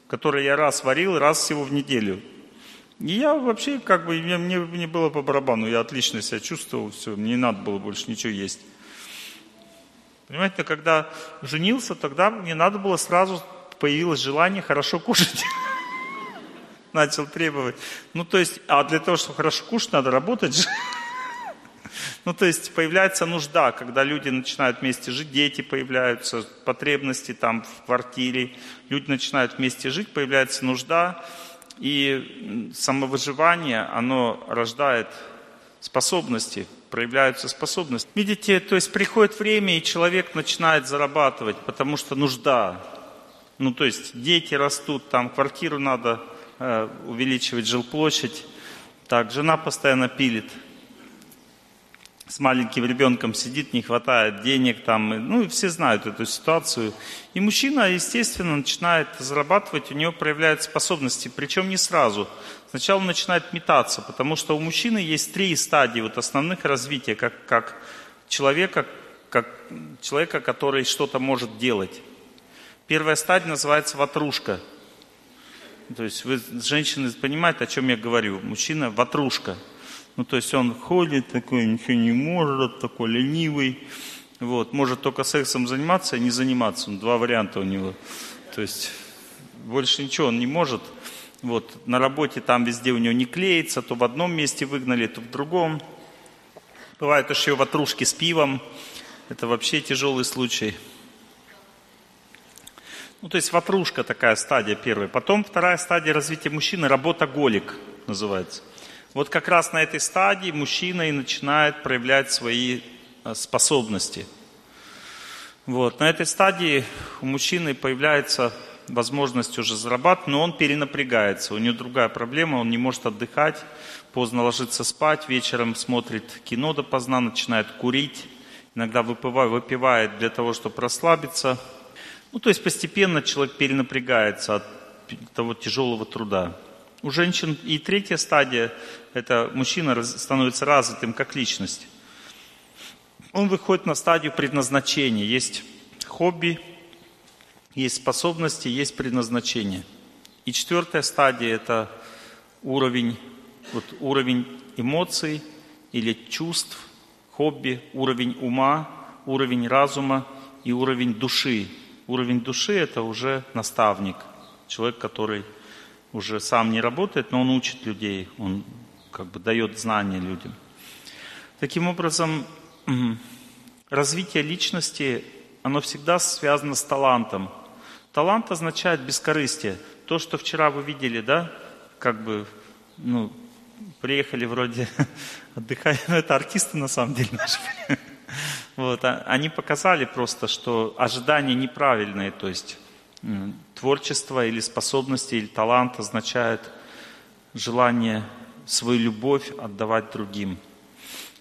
A: которые я раз варил, раз всего в неделю. И я вообще, как бы, мне, мне было по барабану, я отлично себя чувствовал, все, мне не надо было больше ничего есть. Понимаете, когда женился, тогда мне надо было сразу, появилось желание хорошо кушать. Начал требовать. Ну, то есть, а для того, чтобы хорошо кушать, надо работать же. Ну, то есть появляется нужда, когда люди начинают вместе жить, дети появляются, потребности там в квартире, люди начинают вместе жить, появляется нужда, и самовыживание, оно рождает способности проявляются способности. Видите, то есть приходит время, и человек начинает зарабатывать, потому что нужда. Ну, то есть дети растут, там квартиру надо э, увеличивать, жилплощадь. Так, жена постоянно пилит, с маленьким ребенком сидит, не хватает денег там, ну и все знают эту ситуацию. И мужчина, естественно, начинает зарабатывать, у него проявляются способности, причем не сразу. Сначала начинает метаться, потому что у мужчины есть три стадии вот основных развития, как, как человека, как человека, который что-то может делать. Первая стадия называется ватрушка. То есть вы, женщины, понимаете, о чем я говорю. Мужчина ватрушка. Ну, то есть он ходит такой, ничего не может, такой ленивый. Вот, может только сексом заниматься и не заниматься. Ну, два варианта у него. То есть больше ничего он не может. Вот, на работе там везде у него не клеится, то в одном месте выгнали, то в другом. Бывает еще ватрушки с пивом. Это вообще тяжелый случай. Ну, то есть ватрушка такая стадия первая. Потом вторая стадия развития мужчины – работоголик называется. Вот как раз на этой стадии мужчина и начинает проявлять свои э, способности. Вот. На этой стадии у мужчины появляется возможность уже зарабатывать, но он перенапрягается. У него другая проблема, он не может отдыхать, поздно ложиться спать, вечером смотрит кино допоздна, начинает курить, иногда выпивает, выпивает для того, чтобы расслабиться. Ну, то есть постепенно человек перенапрягается от того тяжелого труда. У женщин и третья стадия, это мужчина становится развитым как личность. Он выходит на стадию предназначения. Есть хобби, есть способности, есть предназначение. И четвертая стадия – это уровень, вот уровень эмоций или чувств, хобби, уровень ума, уровень разума и уровень души. Уровень души – это уже наставник, человек, который уже сам не работает, но он учит людей, он как бы дает знания людям. Таким образом, развитие личности, оно всегда связано с талантом. Талант означает бескорыстие. То, что вчера вы видели, да, как бы, ну, приехали вроде отдыхать, но это артисты на самом деле наши. Вот, а они показали просто, что ожидания неправильные, то есть Творчество или способности, или талант означает желание свою любовь отдавать другим.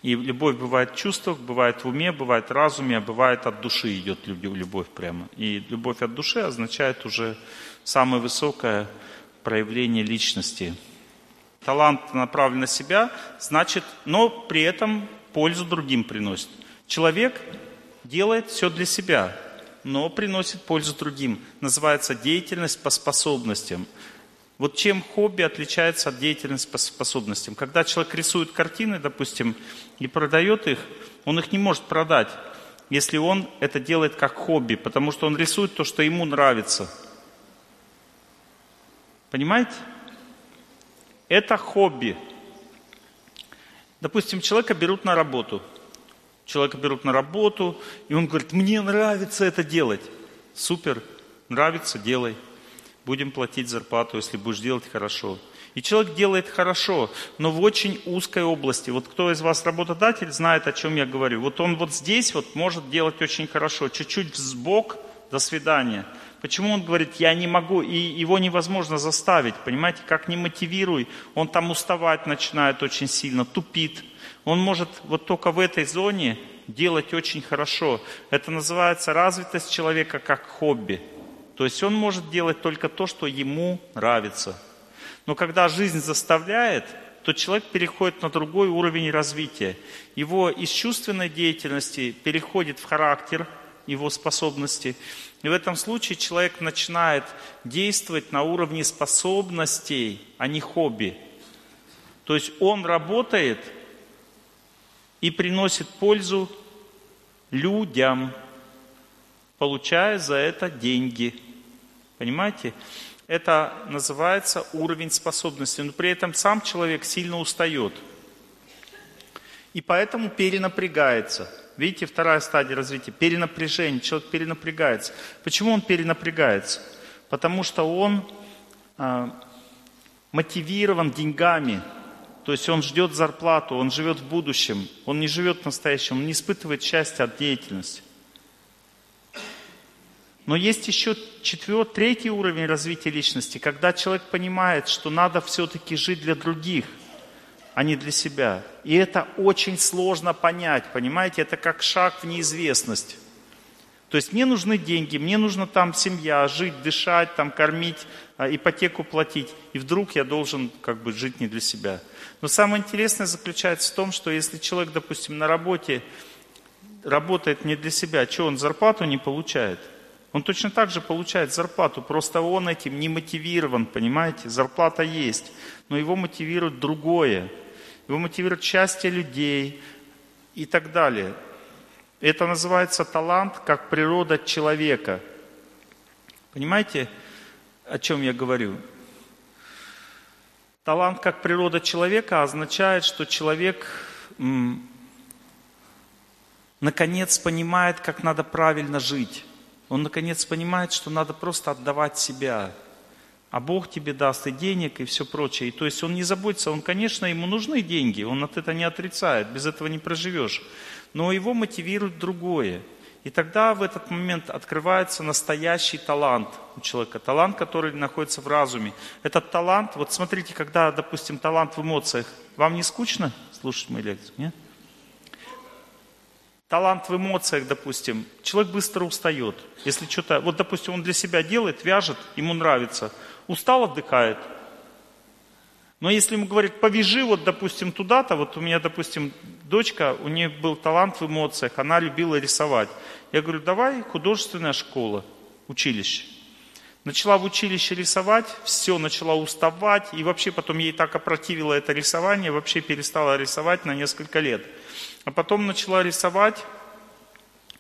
A: И любовь бывает в чувствах, бывает в уме, бывает в разуме, а бывает от души идет любовь прямо. И любовь от души означает уже самое высокое проявление личности. Талант направлен на себя, значит, но при этом пользу другим приносит. Человек делает все для себя, но приносит пользу другим. Называется деятельность по способностям. Вот чем хобби отличается от деятельности по способностям? Когда человек рисует картины, допустим, и продает их, он их не может продать, если он это делает как хобби, потому что он рисует то, что ему нравится. Понимаете? Это хобби. Допустим, человека берут на работу – Человека берут на работу, и он говорит, мне нравится это делать. Супер, нравится, делай. Будем платить зарплату, если будешь делать хорошо. И человек делает хорошо, но в очень узкой области. Вот кто из вас работодатель, знает, о чем я говорю. Вот он вот здесь вот может делать очень хорошо, чуть-чуть сбок, до свидания. Почему он говорит, я не могу, и его невозможно заставить, понимаете, как не мотивируй, он там уставать начинает очень сильно, тупит. Он может вот только в этой зоне делать очень хорошо. Это называется развитость человека как хобби. То есть он может делать только то, что ему нравится. Но когда жизнь заставляет, то человек переходит на другой уровень развития. Его из чувственной деятельности переходит в характер, его способности. И в этом случае человек начинает действовать на уровне способностей, а не хобби. То есть он работает – и приносит пользу людям, получая за это деньги. Понимаете? Это называется уровень способности, но при этом сам человек сильно устает. И поэтому перенапрягается. Видите, вторая стадия развития – перенапряжение. Человек перенапрягается. Почему он перенапрягается? Потому что он э, мотивирован деньгами – То есть он ждет зарплату, он живет в будущем, он не живет в настоящем, он не испытывает счастья от деятельности. Но есть еще четвертый, третий уровень развития личности, когда человек понимает, что надо все-таки жить для других, а не для себя. И это очень сложно понять, понимаете? Это как шаг в неизвестность. То есть мне нужны деньги, мне нужна там семья, жить, дышать, там кормить, а, ипотеку платить. И вдруг я должен как бы жить не для себя. Но самое интересное заключается в том, что если человек, допустим, на работе работает не для себя, что он зарплату не получает – он точно так же получает зарплату, просто он этим не мотивирован, понимаете? Зарплата есть, но его мотивирует другое. Его мотивирует счастье людей и так далее. Это называется талант как природа человека. Понимаете, о чем я говорю? Талант как природа человека означает, что человек наконец понимает, как надо правильно жить. Он наконец понимает, что надо просто отдавать себя. А Бог тебе даст и денег, и все прочее. И то есть он не заботится, он, конечно, ему нужны деньги, он от этого не отрицает, без этого не проживешь. Но его мотивирует другое. И тогда в этот момент открывается настоящий талант у человека, талант, который находится в разуме. Этот талант, вот смотрите, когда, допустим, талант в эмоциях, вам не скучно слушать мои лекции? Нет? талант в эмоциях, допустим, человек быстро устает. Если что-то, вот, допустим, он для себя делает, вяжет, ему нравится, устал, отдыхает. Но если ему говорит, повяжи вот, допустим, туда-то, вот у меня, допустим, дочка, у нее был талант в эмоциях, она любила рисовать. Я говорю, давай художественная школа, училище. Начала в училище рисовать, все, начала уставать, и вообще потом ей так опротивило это рисование, вообще перестала рисовать на несколько лет. А потом начала рисовать,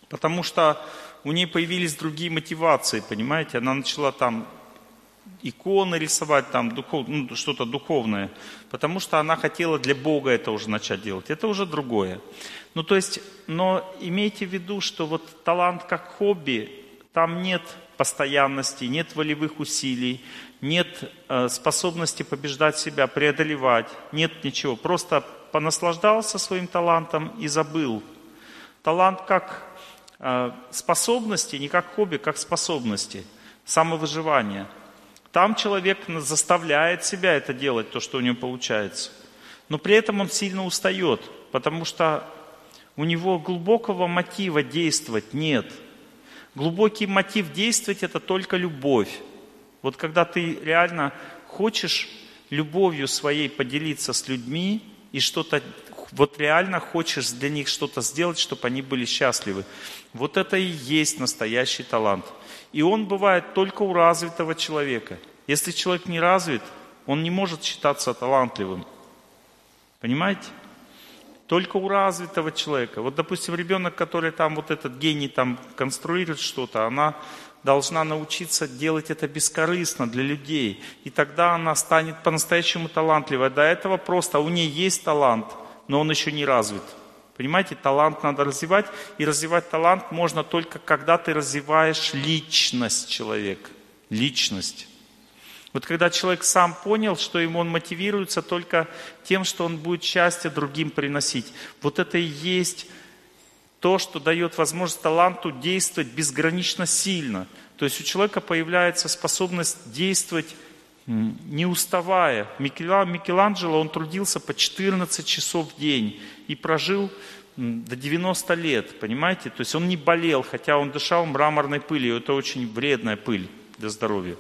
A: потому что у нее появились другие мотивации, понимаете? Она начала там иконы рисовать, там духов, ну, что-то духовное, потому что она хотела для Бога это уже начать делать. Это уже другое. Ну, то есть, но имейте в виду, что вот талант как хобби, там нет постоянности, нет волевых усилий, нет э, способности побеждать себя, преодолевать, нет ничего. Просто понаслаждался своим талантом и забыл. Талант как э, способности, не как хобби, как способности, самовыживание. Там человек заставляет себя это делать, то, что у него получается. Но при этом он сильно устает, потому что у него глубокого мотива действовать нет. Глубокий мотив действовать – это только любовь. Вот когда ты реально хочешь любовью своей поделиться с людьми, и что-то, вот реально хочешь для них что-то сделать, чтобы они были счастливы. Вот это и есть настоящий талант. И он бывает только у развитого человека. Если человек не развит, он не может считаться талантливым. Понимаете? Только у развитого человека. Вот, допустим, ребенок, который там вот этот гений там конструирует что-то, она должна научиться делать это бескорыстно для людей. И тогда она станет по-настоящему талантливой. До этого просто у нее есть талант, но он еще не развит. Понимаете, талант надо развивать. И развивать талант можно только, когда ты развиваешь личность человека. Личность. Вот когда человек сам понял, что ему он мотивируется только тем, что он будет счастье другим приносить. Вот это и есть то, что дает возможность таланту действовать безгранично сильно. То есть у человека появляется способность действовать не уставая. Микеланджело, он трудился по 14 часов в день и прожил до 90 лет, понимаете? То есть он не болел, хотя он дышал мраморной пылью. Это очень вредная пыль для здоровья.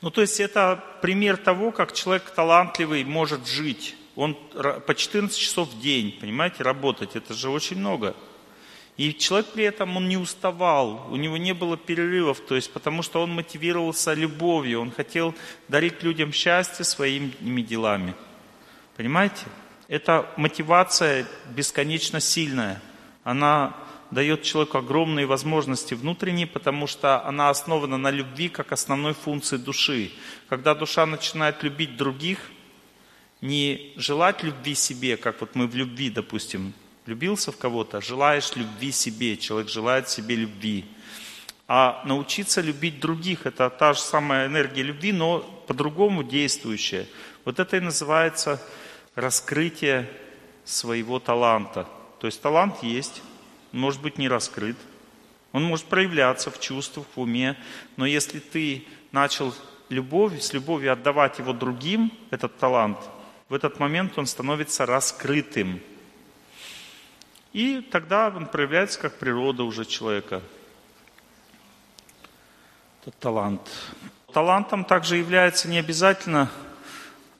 A: Ну, то есть это пример того, как человек талантливый может жить он по 14 часов в день, понимаете, работать, это же очень много. И человек при этом, он не уставал, у него не было перерывов, то есть потому что он мотивировался любовью, он хотел дарить людям счастье своими делами. Понимаете? Эта мотивация бесконечно сильная. Она дает человеку огромные возможности внутренние, потому что она основана на любви как основной функции души. Когда душа начинает любить других – не желать любви себе, как вот мы в любви, допустим, влюбился в кого-то, желаешь любви себе, человек желает себе любви. А научиться любить других – это та же самая энергия любви, но по-другому действующая. Вот это и называется раскрытие своего таланта. То есть талант есть, может быть не раскрыт, он может проявляться в чувствах, в уме, но если ты начал любовь, с любовью отдавать его другим, этот талант, в этот момент он становится раскрытым. И тогда он проявляется как природа уже человека. Это талант. Талантом также является не обязательно,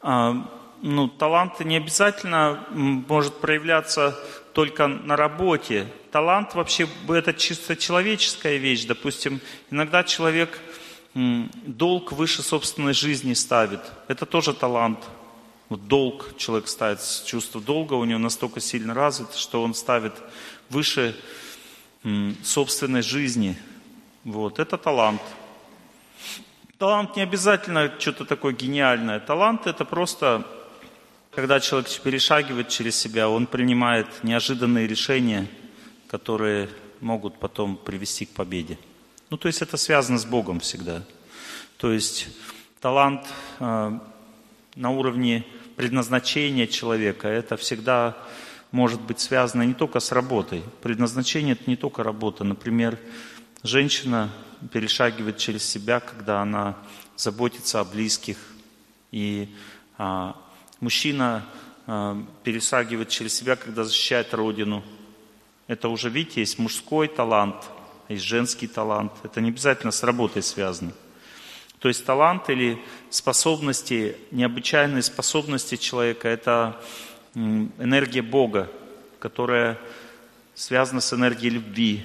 A: а, ну, талант не обязательно может проявляться только на работе. Талант вообще это чисто человеческая вещь. Допустим, иногда человек долг выше собственной жизни ставит. Это тоже талант. Вот долг человек ставит, чувство долга у него настолько сильно развито, что он ставит выше собственной жизни. Вот, это талант. Талант не обязательно что-то такое гениальное. Талант это просто, когда человек перешагивает через себя, он принимает неожиданные решения, которые могут потом привести к победе. Ну, то есть это связано с Богом всегда. То есть талант э, на уровне предназначения человека, это всегда может быть связано не только с работой. Предназначение – это не только работа. Например, женщина перешагивает через себя, когда она заботится о близких. И а, мужчина а, перешагивает через себя, когда защищает Родину. Это уже, видите, есть мужской талант, есть женский талант. Это не обязательно с работой связано. То есть талант или способности, необычайные способности человека – это энергия Бога, которая связана с энергией любви,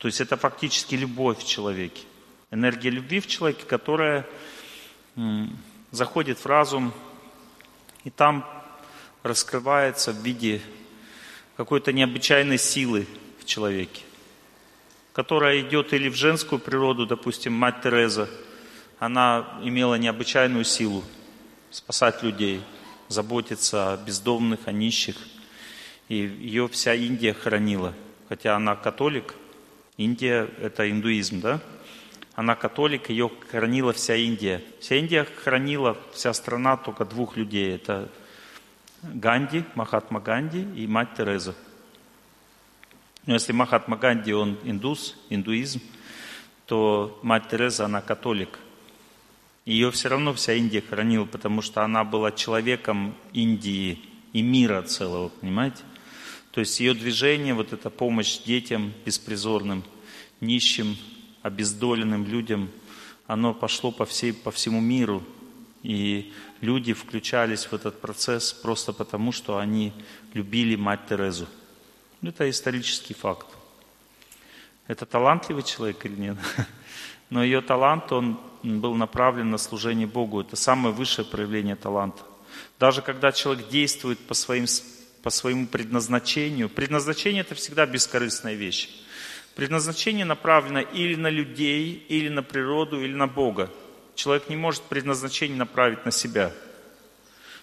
A: то есть это фактически любовь в человеке. Энергия любви в человеке, которая заходит в разум и там раскрывается в виде какой-то необычайной силы в человеке, которая идет или в женскую природу, допустим, мать Тереза, она имела необычайную силу спасать людей, заботиться о бездомных, о нищих. И ее вся Индия хранила. Хотя она католик, Индия – это индуизм, да? Она католик, ее хранила вся Индия. Вся Индия хранила, вся страна только двух людей. Это Ганди, Махатма Ганди и мать Тереза. Но если Махатма Ганди, он индус, индуизм, то мать Тереза, она католик. Ее все равно вся Индия хранила, потому что она была человеком Индии и мира целого, понимаете? То есть ее движение, вот эта помощь детям беспризорным, нищим, обездоленным людям, оно пошло по, всей, по всему миру. И люди включались в этот процесс просто потому, что они любили мать Терезу. Это исторический факт. Это талантливый человек или нет? Но ее талант, он был направлен на служение Богу. Это самое высшее проявление таланта. Даже когда человек действует по своим по своему предназначению. Предназначение – это всегда бескорыстная вещь. Предназначение направлено или на людей, или на природу, или на Бога. Человек не может предназначение направить на себя.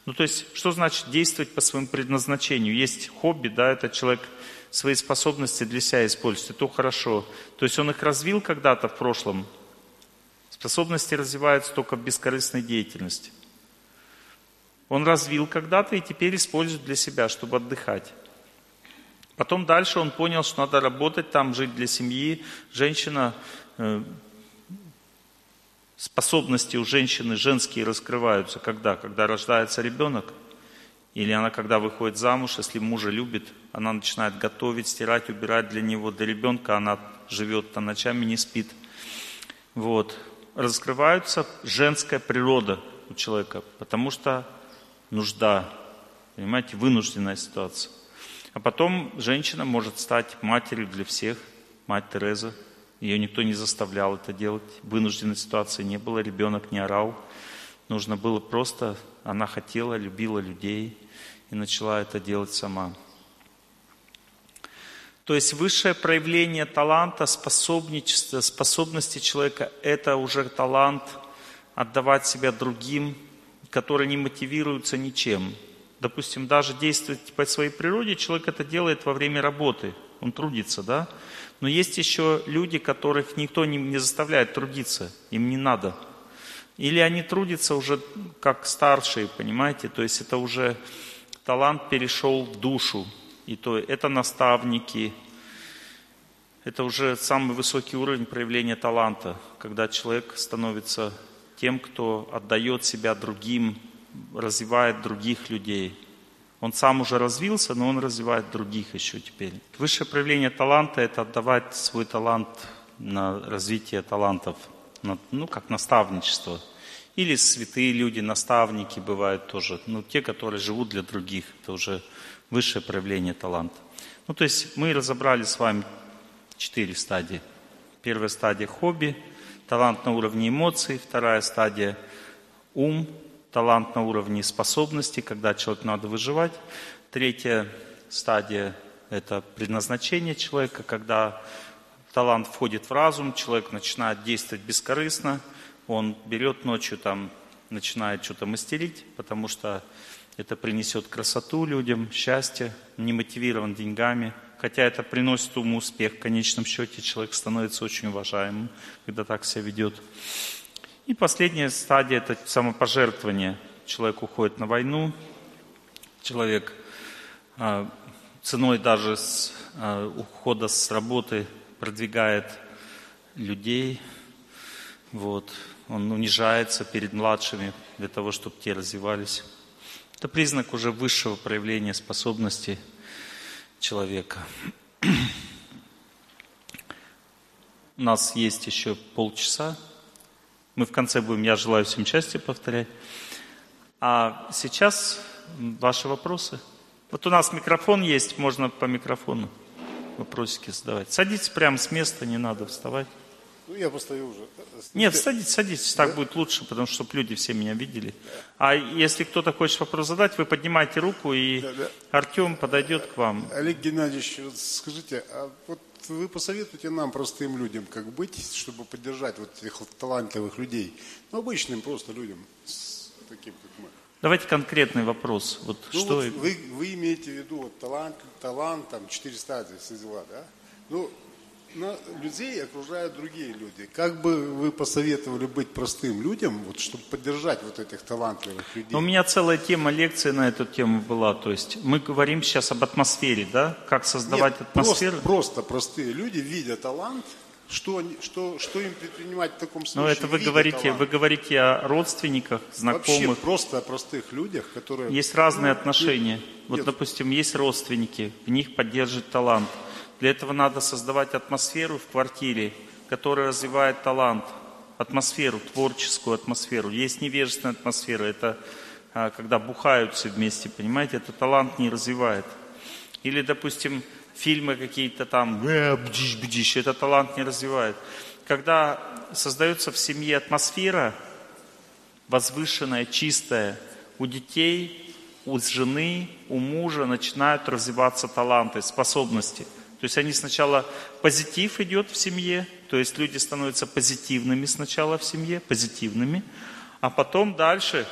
A: Ну, то есть, что значит действовать по своему предназначению? Есть хобби, да, это человек свои способности для себя использует, это хорошо. То есть, он их развил когда-то в прошлом. Способности развиваются только в бескорыстной деятельности. Он развил когда-то и теперь использует для себя, чтобы отдыхать. Потом дальше он понял, что надо работать там, жить для семьи. Женщина, э, способности у женщины женские раскрываются. Когда? Когда рождается ребенок. Или она, когда выходит замуж, если мужа любит, она начинает готовить, стирать, убирать для него, для ребенка. Она живет, то ночами не спит. Вот. Раскрывается женская природа у человека, потому что нужда, понимаете, вынужденная ситуация. А потом женщина может стать матерью для всех, мать Тереза. Ее никто не заставлял это делать. Вынужденной ситуации не было, ребенок не орал. Нужно было просто, она хотела, любила людей и начала это делать сама. То есть высшее проявление таланта, способничества, способности человека – это уже талант отдавать себя другим, которые не мотивируются ничем. Допустим, даже действовать по своей природе, человек это делает во время работы, он трудится, да? Но есть еще люди, которых никто не, не заставляет трудиться, им не надо. Или они трудятся уже как старшие, понимаете? То есть это уже талант перешел в душу. И то это наставники, это уже самый высокий уровень проявления таланта, когда человек становится тем, кто отдает себя другим, развивает других людей. Он сам уже развился, но он развивает других еще теперь. Высшее проявление таланта – это отдавать свой талант на развитие талантов, ну, как наставничество. Или святые люди, наставники бывают тоже. Ну, те, которые живут для других. Это уже высшее проявление таланта. Ну, то есть мы разобрали с вами четыре стадии. Первая стадия – хобби, талант на уровне эмоций. Вторая стадия – ум, талант на уровне способностей, когда человеку надо выживать. Третья стадия – это предназначение человека, когда талант входит в разум, человек начинает действовать бескорыстно, он берет ночью там, начинает что-то мастерить, потому что это принесет красоту людям, счастье, не мотивирован деньгами – хотя это приносит ему успех. В конечном счете человек становится очень уважаемым, когда так себя ведет. И последняя стадия – это самопожертвование. Человек уходит на войну, человек а, ценой даже с, а, ухода с работы продвигает людей, вот. он унижается перед младшими для того, чтобы те развивались. Это признак уже высшего проявления способностей – человека. У нас есть еще полчаса. Мы в конце будем «Я желаю всем счастья» повторять. А сейчас ваши вопросы. Вот у нас микрофон есть, можно по микрофону вопросики задавать. Садитесь прямо с места, не надо вставать.
B: Ну, я постою уже.
A: Нет, садитесь, садитесь, так да? будет лучше, потому что чтобы люди все меня видели. А если кто-то хочет вопрос задать, вы поднимайте руку, и да, да. Артем подойдет к вам.
B: Олег Геннадьевич, скажите, а вот вы посоветуете нам, простым людям, как быть, чтобы поддержать вот этих талантливых людей? Ну, обычным просто людям, таким, как мы.
A: Давайте конкретный вопрос. Вот
B: ну,
A: что...
B: вот вы, вы имеете в виду вот, талант, талант, там, четыре стадии, все дела, да? Ну, но людей окружают другие люди. Как бы вы посоветовали быть простым людям, вот, чтобы поддержать вот этих талантливых людей?
A: У меня целая тема лекции на эту тему была. То есть мы говорим сейчас об атмосфере, да? Как создавать
B: Нет,
A: атмосферу?
B: Просто, просто простые люди, видя талант, что, что, что им предпринимать в таком случае?
A: Но это вы говорите, талант? вы говорите о родственниках, знакомых.
B: Вообще просто о простых людях, которые...
A: Есть разные ну, отношения. Нет, вот, нет. допустим, есть родственники, в них поддержит талант. Для этого надо создавать атмосферу в квартире, которая развивает талант, атмосферу, творческую атмосферу. Есть невежественная атмосфера, это а, когда бухают все вместе, понимаете, это талант не развивает. Или, допустим, фильмы какие-то там, «Э, бдищ, бдищ, это талант не развивает. Когда создается в семье атмосфера возвышенная, чистая, у детей, у жены, у мужа начинают развиваться таланты, способности – то есть они сначала позитив идет в семье, то есть люди становятся позитивными сначала в семье, позитивными, а потом дальше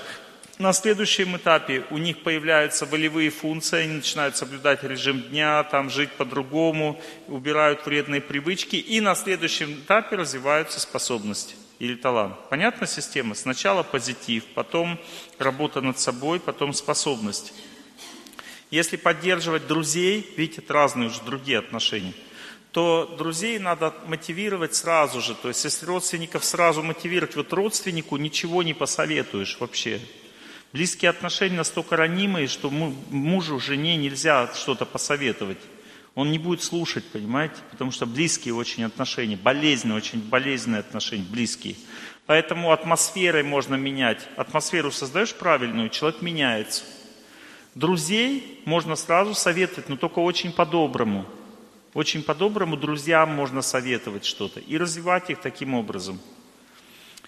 A: на следующем этапе у них появляются волевые функции, они начинают соблюдать режим дня, там жить по-другому, убирают вредные привычки, и на следующем этапе развиваются способности или талант. Понятна система? Сначала позитив, потом работа над собой, потом способность. Если поддерживать друзей, видите, это разные уже другие отношения, то друзей надо мотивировать сразу же. То есть, если родственников сразу мотивировать, вот родственнику ничего не посоветуешь вообще. Близкие отношения настолько ранимые, что мужу, жене нельзя что-то посоветовать. Он не будет слушать, понимаете? Потому что близкие очень отношения, болезненные, очень болезненные отношения, близкие. Поэтому атмосферой можно менять. Атмосферу создаешь правильную, человек меняется. Друзей можно сразу советовать, но только очень по-доброму. Очень по-доброму друзьям можно советовать что-то и развивать их таким образом.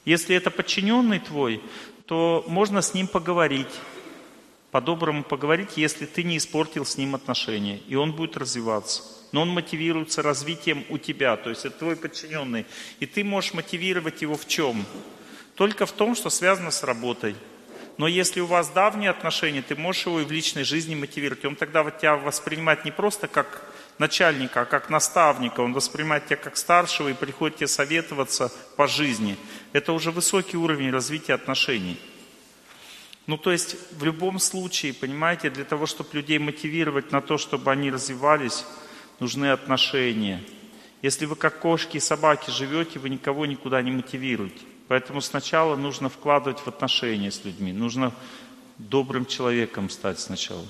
A: Если это подчиненный твой, то можно с ним поговорить, по-доброму поговорить, если ты не испортил с ним отношения, и он будет развиваться. Но он мотивируется развитием у тебя, то есть это твой подчиненный. И ты можешь мотивировать его в чем? Только в том, что связано с работой. Но если у вас давние отношения, ты можешь его и в личной жизни мотивировать. Он тогда вот тебя воспринимает не просто как начальника, а как наставника. Он воспринимает тебя как старшего и приходит тебе советоваться по жизни. Это уже высокий уровень развития отношений. Ну, то есть, в любом случае, понимаете, для того, чтобы людей мотивировать на то, чтобы они развивались, нужны отношения. Если вы как кошки и собаки живете, вы никого никуда не мотивируете. Поэтому сначала нужно вкладывать в отношения с людьми. Нужно добрым человеком стать сначала,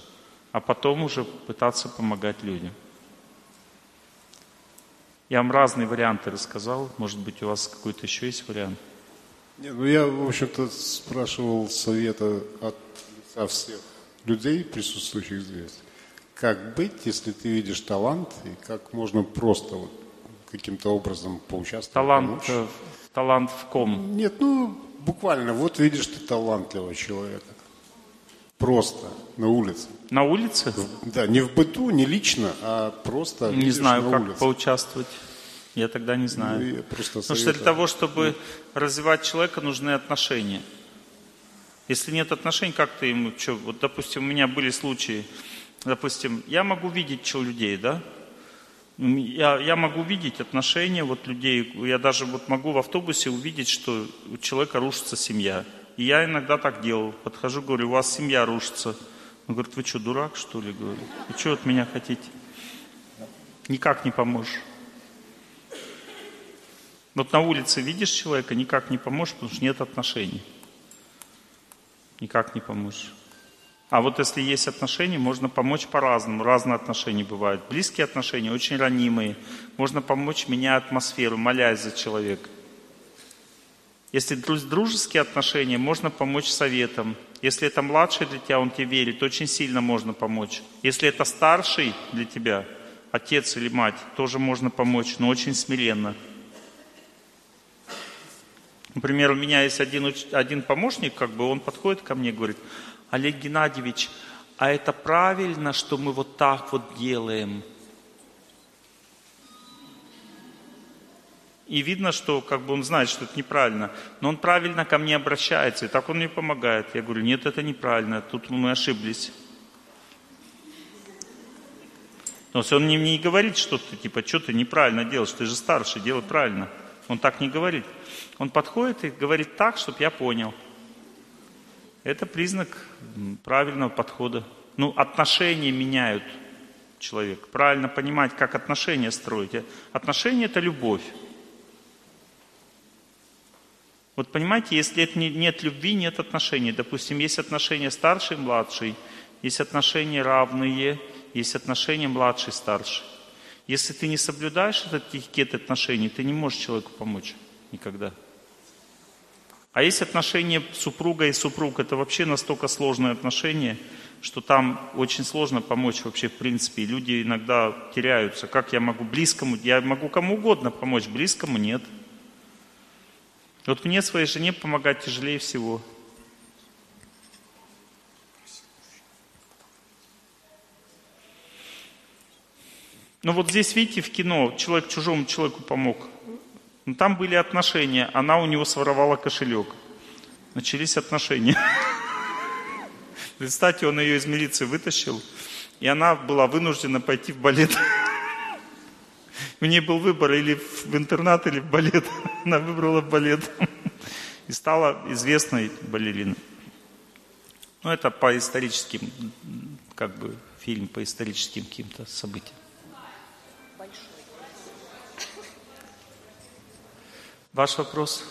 A: а потом уже пытаться помогать людям. Я вам разные варианты рассказал. Может быть, у вас какой-то еще есть вариант?
B: Не, ну я, в общем-то, спрашивал совета от лица всех людей, присутствующих здесь. Как быть, если ты видишь талант, и как можно просто вот каким-то образом поучаствовать?
A: Талант, помочь? Талант в ком?
B: Нет, ну, буквально, вот видишь ты талантливого человека. Просто на улице.
A: На улице?
B: Да, не в быту, не лично, а просто
A: Не знаю, на как улице. поучаствовать. Я тогда не знаю. Ну, я просто Потому что для того, чтобы ну. развивать человека, нужны отношения. Если нет отношений, как ты ему, что, вот, допустим, у меня были случаи, допустим, я могу видеть, что людей, да, я, я могу видеть отношения вот людей, я даже вот могу в автобусе увидеть, что у человека рушится семья. И я иногда так делал. Подхожу, говорю, у вас семья рушится. Он говорит, вы что, дурак, что ли? Говорю, вы что от меня хотите? Никак не поможешь. Вот на улице видишь человека, никак не поможешь, потому что нет отношений. Никак не поможешь. А вот если есть отношения, можно помочь по-разному. Разные отношения бывают. Близкие отношения, очень ранимые. Можно помочь, меняя атмосферу, молясь за человека. Если дружеские отношения, можно помочь советом. Если это младший для тебя, он тебе верит, очень сильно можно помочь. Если это старший для тебя, отец или мать, тоже можно помочь, но очень смиренно. Например, у меня есть один, один помощник, как бы он подходит ко мне и говорит, Олег Геннадьевич, а это правильно, что мы вот так вот делаем – И видно, что как бы он знает, что это неправильно. Но он правильно ко мне обращается, и так он мне помогает. Я говорю, нет, это неправильно, тут мы ошиблись. Но он мне не говорит что-то, типа, что ты неправильно делаешь, ты же старший, делай правильно. Он так не говорит. Он подходит и говорит так, чтобы я понял. Это признак правильного подхода. Ну, отношения меняют человека. Правильно понимать, как отношения строить. Отношения – это любовь. Вот понимаете, если нет любви, нет отношений. Допустим, есть отношения старший младший, есть отношения равные, есть отношения младший-старший. Если ты не соблюдаешь этот этикет отношений, ты не можешь человеку помочь никогда. А есть отношения супруга и супруг, это вообще настолько сложные отношения, что там очень сложно помочь вообще в принципе. И люди иногда теряются. Как я могу близкому, я могу кому угодно помочь, близкому нет – вот мне своей жене помогать тяжелее всего. Но вот здесь, видите, в кино человек чужому человеку помог. Но там были отношения, она у него своровала кошелек. Начались отношения. Кстати, он ее из милиции вытащил, и она была вынуждена пойти в балет. У нее был выбор или в интернат, или в балет. Она выбрала балет и стала известной балериной. Ну, это по историческим, как бы, фильм по историческим каким-то событиям. Ваш вопрос?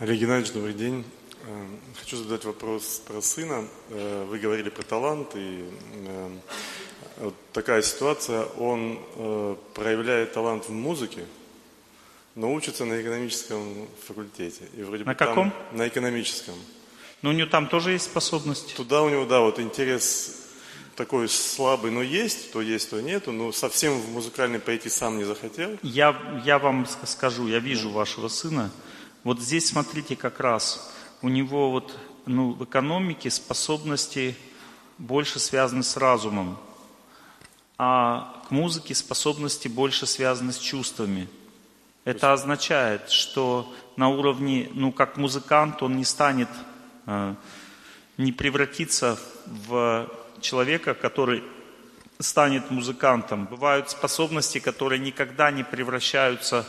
C: Олег Геннадьевич, добрый день. Э, хочу задать вопрос про сына. Э, вы говорили про талант и э, вот такая ситуация, он проявляет талант в музыке, но учится на экономическом факультете.
A: И вроде на бы каком?
C: Там, на экономическом.
A: Но у него там тоже есть способность?
C: Туда у него, да, вот интерес такой слабый, но есть, то есть, то нету, но совсем в музыкальный пойти сам не захотел.
A: Я, я вам скажу, я вижу вашего сына. Вот здесь, смотрите, как раз у него вот, ну, в экономике способности больше связаны с разумом а к музыке способности больше связаны с чувствами. Это означает, что на уровне, ну как музыкант, он не станет, э, не превратится в человека, который станет музыкантом. Бывают способности, которые никогда не превращаются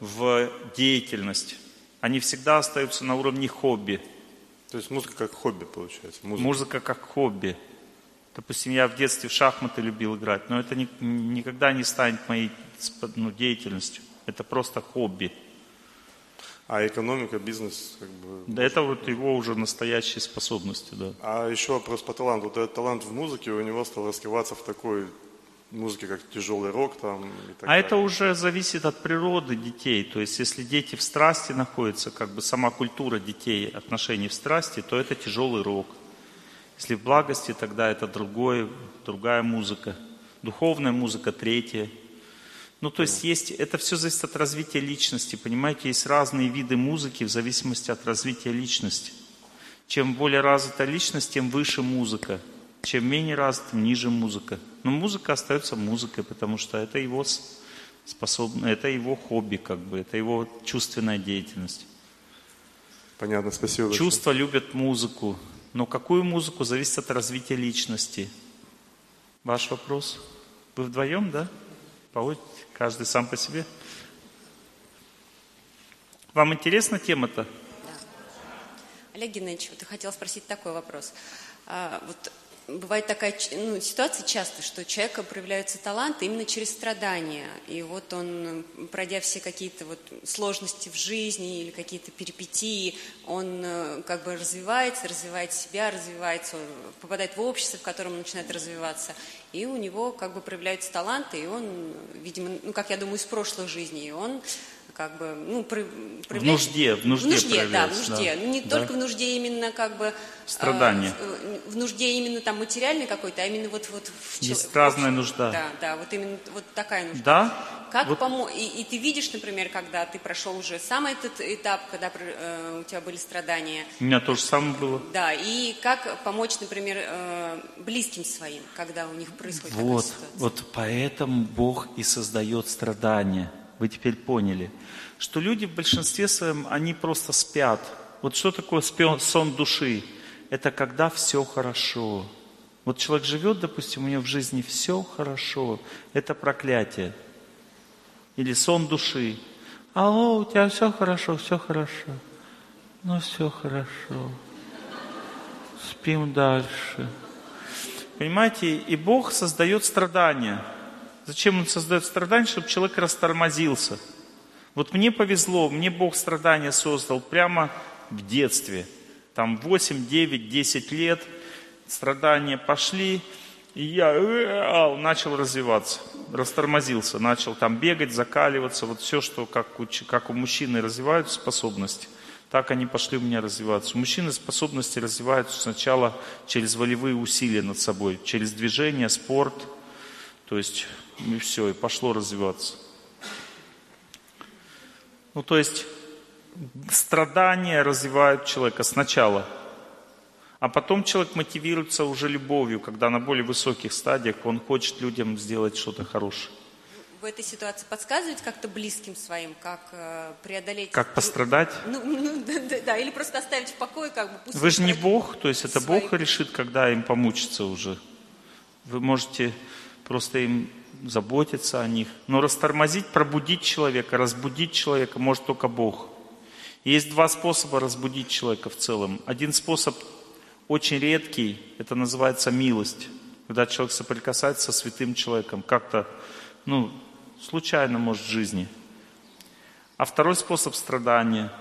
A: в деятельность. Они всегда остаются на уровне хобби.
C: То есть музыка как хобби получается?
A: Музыка, музыка как хобби. Допустим, я в детстве в шахматы любил играть, но это ни, никогда не станет моей ну, деятельностью. Это просто хобби.
C: А экономика, бизнес, как бы...
A: Да это вот его уже настоящие способности, да.
C: А еще вопрос по таланту. Вот этот талант в музыке у него стал раскрываться в такой музыке, как тяжелый рок там. И так
A: а далее. это уже зависит от природы детей. То есть, если дети в страсти находятся, как бы сама культура детей, отношений в страсти, то это тяжелый рок. Если в благости, тогда это другое, другая музыка. Духовная музыка третья. Ну, то есть есть, это все зависит от развития личности. Понимаете, есть разные виды музыки в зависимости от развития личности. Чем более развита личность, тем выше музыка. Чем менее развита, ниже музыка. Но музыка остается музыкой, потому что это его способно, это его хобби, как бы, это его чувственная деятельность.
C: Понятно, спасибо.
A: Чувства любят музыку, но какую музыку зависит от развития личности. Ваш вопрос? Вы вдвоем, да? Поводите? Каждый сам по себе. Вам интересна тема-то? Да.
D: Олег Геннадьевич, вот я хотела спросить такой вопрос. А, вот бывает такая ну, ситуация часто, что у человека проявляются таланты именно через страдания. И вот он, пройдя все какие-то вот сложности в жизни или какие-то перипетии, он э, как бы развивается, развивает себя, развивается, попадает в общество, в котором он начинает развиваться. И у него как бы проявляются таланты, и он, видимо, ну, как я думаю, из прошлых жизней, и он как бы, ну,
A: про, В нужде, в нужде,
D: в нужде да, в нужде. Да. Ну, не
A: да.
D: только в нужде именно как бы...
A: Страдания.
D: Э, в нужде именно там материальной какой-то, а именно вот... вот
A: в, Есть в, нужда.
D: Да, да, вот именно вот такая нужда.
A: Да?
D: Как вот. помочь... И, и ты видишь, например, когда ты прошел уже сам этот этап, когда э, у тебя были страдания.
A: У меня тоже самое было.
D: Да, и как помочь, например, э, близким своим, когда у них происходит
A: вот, такая ситуация. Вот поэтому Бог и создает страдания. Вы теперь поняли что люди в большинстве своем, они просто спят. Вот что такое сон души? Это когда все хорошо. Вот человек живет, допустим, у него в жизни все хорошо. Это проклятие. Или сон души. Алло, у тебя все хорошо, все хорошо. Ну, все хорошо. Спим дальше. Понимаете, и Бог создает страдания. Зачем Он создает страдания? Чтобы человек растормозился. Вот мне повезло, мне Бог страдания создал прямо в детстве. Там 8, 9, 10 лет страдания пошли, и я э, начал развиваться, растормозился, начал там бегать, закаливаться, вот все, что как у, как у мужчины развиваются способности, так они пошли у меня развиваться. У мужчины способности развиваются сначала через волевые усилия над собой, через движение, спорт, то есть и все, и пошло развиваться. Ну, то есть страдания развивают человека сначала, а потом человек мотивируется уже любовью, когда на более высоких стадиях он хочет людям сделать что-то хорошее.
D: В этой ситуации подсказывать как-то близким своим, как э, преодолеть...
A: Как пострадать?
D: Ну, ну да, да, да, или просто оставить в покое, как бы...
A: Пусть Вы же не Бог, то есть это свои... Бог решит, когда им помучиться уже. Вы можете просто им заботиться о них. Но растормозить, пробудить человека, разбудить человека может только Бог. Есть два способа разбудить человека в целом. Один способ очень редкий, это называется милость. Когда человек соприкасается со святым человеком, как-то, ну, случайно, может, в жизни. А второй способ страдания.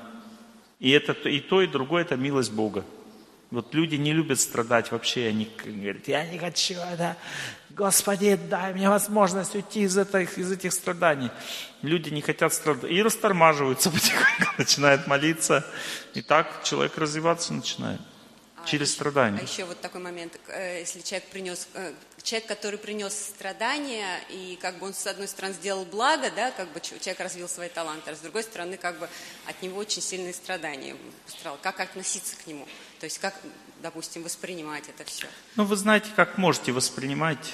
A: И, это, и то, и другое – это милость Бога. Вот люди не любят страдать вообще, они говорят, я не хочу это, Господи, дай мне возможность уйти из этих, из этих страданий. Люди не хотят страдать и растормаживаются потихоньку, начинают молиться, и так человек развиваться начинает а через страдания.
D: А еще вот такой момент, э, если человек принес, э, человек, который принес страдания, и как бы он с одной стороны сделал благо, да, как бы человек развил свои таланты, а с другой стороны как бы от него очень сильные страдания пострадал. Как относиться к нему? То есть как, допустим, воспринимать это все?
A: Ну, вы знаете, как можете воспринимать.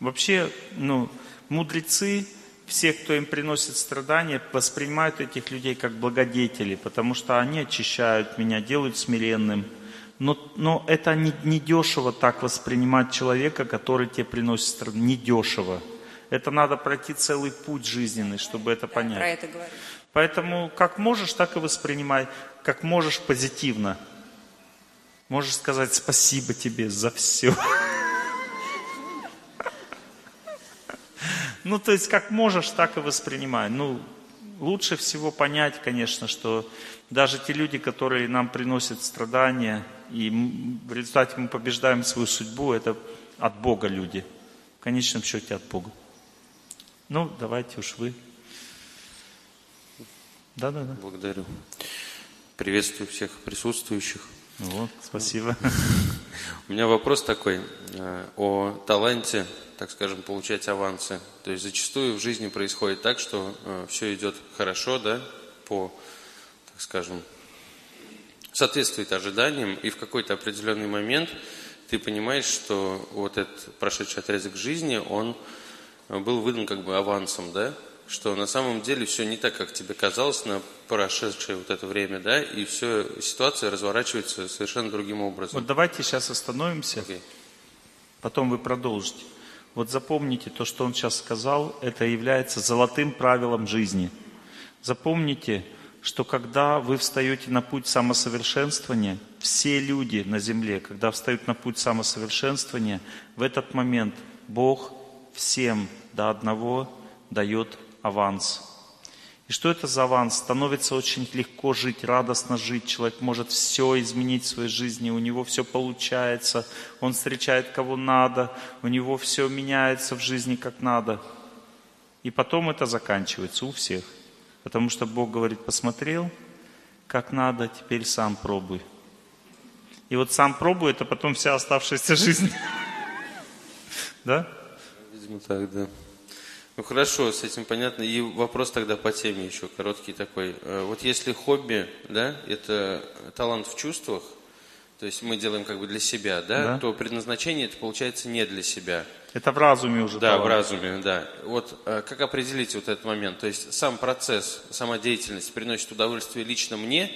A: Вообще, ну, мудрецы, все, кто им приносит страдания, воспринимают этих людей как благодетели, потому что они очищают меня, делают смиренным. Но, но это не, не дешево так воспринимать человека, который тебе приносит страдания. Не дешево. Это надо пройти целый путь жизненный, чтобы это понять.
D: Про это говорю.
A: Поэтому как можешь, так и воспринимай. Как можешь позитивно. Можешь сказать спасибо тебе за все. Ну, то есть, как можешь, так и воспринимай. Ну, лучше всего понять, конечно, что даже те люди, которые нам приносят страдания, и в результате мы побеждаем свою судьбу, это от Бога люди. В конечном счете от Бога. Ну, давайте уж вы. Да, да, да.
E: Благодарю. Приветствую всех присутствующих.
A: Вот, спасибо.
E: У меня вопрос такой э, о таланте, так скажем, получать авансы. То есть зачастую в жизни происходит так, что э, все идет хорошо, да, по, так скажем, соответствует ожиданиям, и в какой-то определенный момент ты понимаешь, что вот этот прошедший отрезок жизни, он был выдан как бы авансом, да, что на самом деле все не так, как тебе казалось на прошедшее вот это время, да, и все, ситуация разворачивается совершенно другим образом.
A: Вот давайте сейчас остановимся,
E: Окей.
A: потом вы продолжите. Вот запомните то, что он сейчас сказал, это является золотым правилом жизни. Запомните, что когда вы встаете на путь самосовершенствования, все люди на земле, когда встают на путь самосовершенствования, в этот момент Бог всем до одного дает аванс. И что это за аванс? Становится очень легко жить, радостно жить. Человек может все изменить в своей жизни, у него все получается, он встречает кого надо, у него все меняется в жизни как надо. И потом это заканчивается у всех. Потому что Бог говорит, посмотрел, как надо, теперь сам пробуй. И вот сам пробуй, это потом вся оставшаяся жизнь. Да?
E: Видимо, так, да. Ну хорошо, с этим понятно. И вопрос тогда по теме еще короткий такой. Э, Вот если хобби, да, это талант в чувствах, то есть мы делаем как бы для себя, да,
A: Да.
E: то предназначение это получается не для себя.
A: Это в разуме уже.
E: Да, в разуме, да. Вот э, как определить вот этот момент? То есть сам процесс, сама деятельность приносит удовольствие лично мне,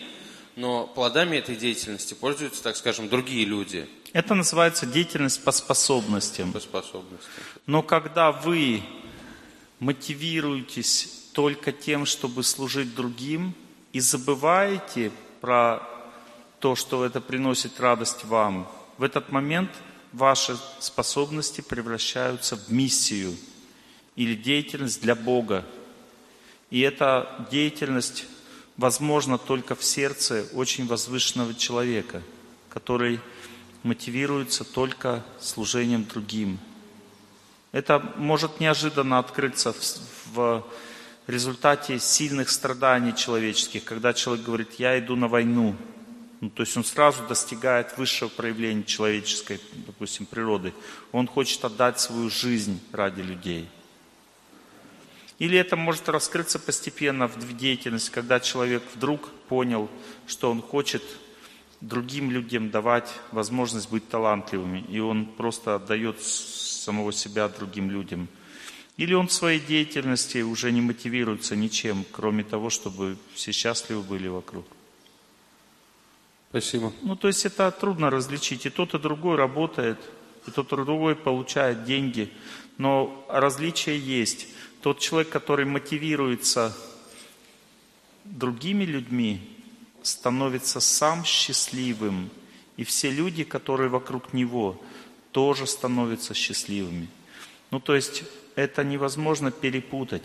E: но плодами этой деятельности пользуются, так скажем, другие люди
A: Это называется деятельность по способностям.
E: по способности.
A: Но когда вы мотивируетесь только тем, чтобы служить другим, и забываете про то, что это приносит радость вам, в этот момент ваши способности превращаются в миссию или деятельность для Бога. И эта деятельность возможна только в сердце очень возвышенного человека, который мотивируется только служением другим. Это может неожиданно открыться в, в результате сильных страданий человеческих, когда человек говорит, я иду на войну. Ну, то есть он сразу достигает высшего проявления человеческой, допустим, природы. Он хочет отдать свою жизнь ради людей. Или это может раскрыться постепенно в деятельность, когда человек вдруг понял, что он хочет другим людям давать возможность быть талантливыми, и он просто отдает самого себя другим людям. Или он в своей деятельности уже не мотивируется ничем, кроме того, чтобы все счастливы были вокруг.
E: Спасибо.
A: Ну, то есть это трудно различить. И тот, и другой работает, и тот, и другой получает деньги. Но различие есть. Тот человек, который мотивируется другими людьми, становится сам счастливым. И все люди, которые вокруг него, тоже становятся счастливыми. Ну, то есть это невозможно перепутать.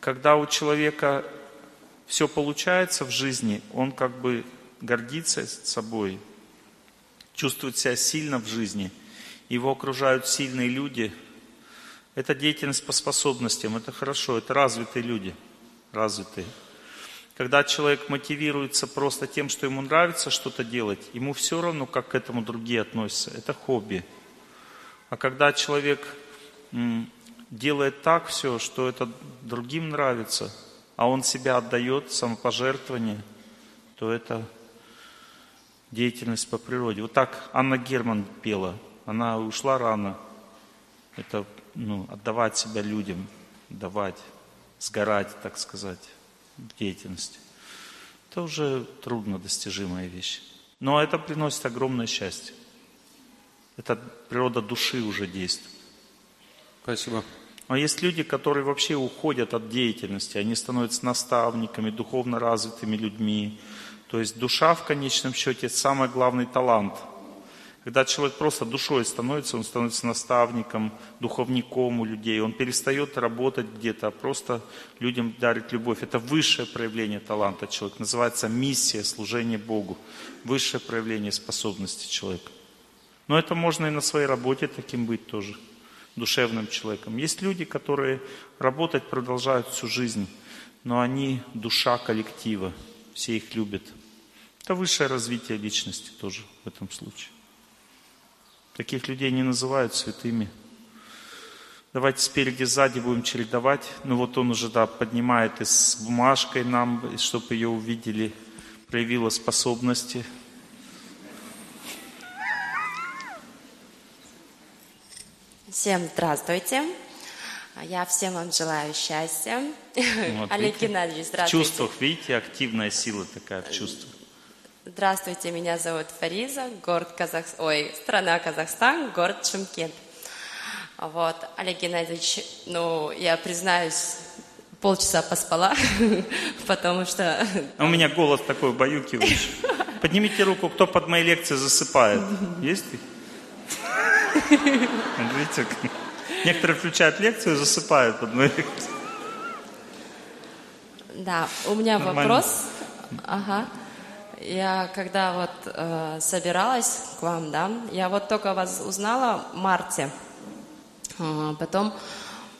A: Когда у человека все получается в жизни, он как бы гордится собой, чувствует себя сильно в жизни, его окружают сильные люди. Это деятельность по способностям, это хорошо, это развитые люди, развитые. Когда человек мотивируется просто тем, что ему нравится что-то делать, ему все равно, как к этому другие относятся. Это хобби. А когда человек делает так все, что это другим нравится, а он себя отдает, самопожертвование, то это деятельность по природе. Вот так Анна Герман пела. Она ушла рано. Это ну, отдавать себя людям, давать, сгорать, так сказать, в деятельности. это уже трудно достижимая вещь. Но это приносит огромное счастье. Это природа души уже действует.
E: Спасибо.
A: А есть люди, которые вообще уходят от деятельности, они становятся наставниками, духовно развитыми людьми. То есть душа в конечном счете самый главный талант. Когда человек просто душой становится, он становится наставником, духовником у людей, он перестает работать где-то, а просто людям дарит любовь. Это высшее проявление таланта человека, называется миссия, служение Богу, высшее проявление способности человека. Но это можно и на своей работе таким быть тоже душевным человеком. Есть люди, которые работать продолжают всю жизнь, но они душа коллектива, все их любят. Это высшее развитие личности тоже в этом случае. Таких людей не называют святыми. Давайте спереди, сзади будем чередовать. Ну вот он уже, да, поднимает и с бумажкой нам, чтобы ее увидели, проявила способности.
F: Всем здравствуйте. Я всем вам желаю счастья.
A: Вот,
F: Олег
A: видите?
F: Геннадьевич,
A: В
F: здравствуйте.
A: чувствах, видите, активная сила такая в чувствах.
F: Здравствуйте, меня зовут Фариза, город Казах... Ой, страна Казахстан, город Шымкент. Вот, Олег Геннадьевич, ну, я признаюсь, полчаса поспала, потому что...
A: А у меня голос такой убаюкивающий. Поднимите руку, кто под моей лекцией засыпает. Есть Видите, некоторые включают лекцию и засыпают под лекцией.
F: Да, у меня
A: Нормально.
F: вопрос. Ага. Я когда вот э, собиралась к вам, да, я вот только вас узнала в марте. А, потом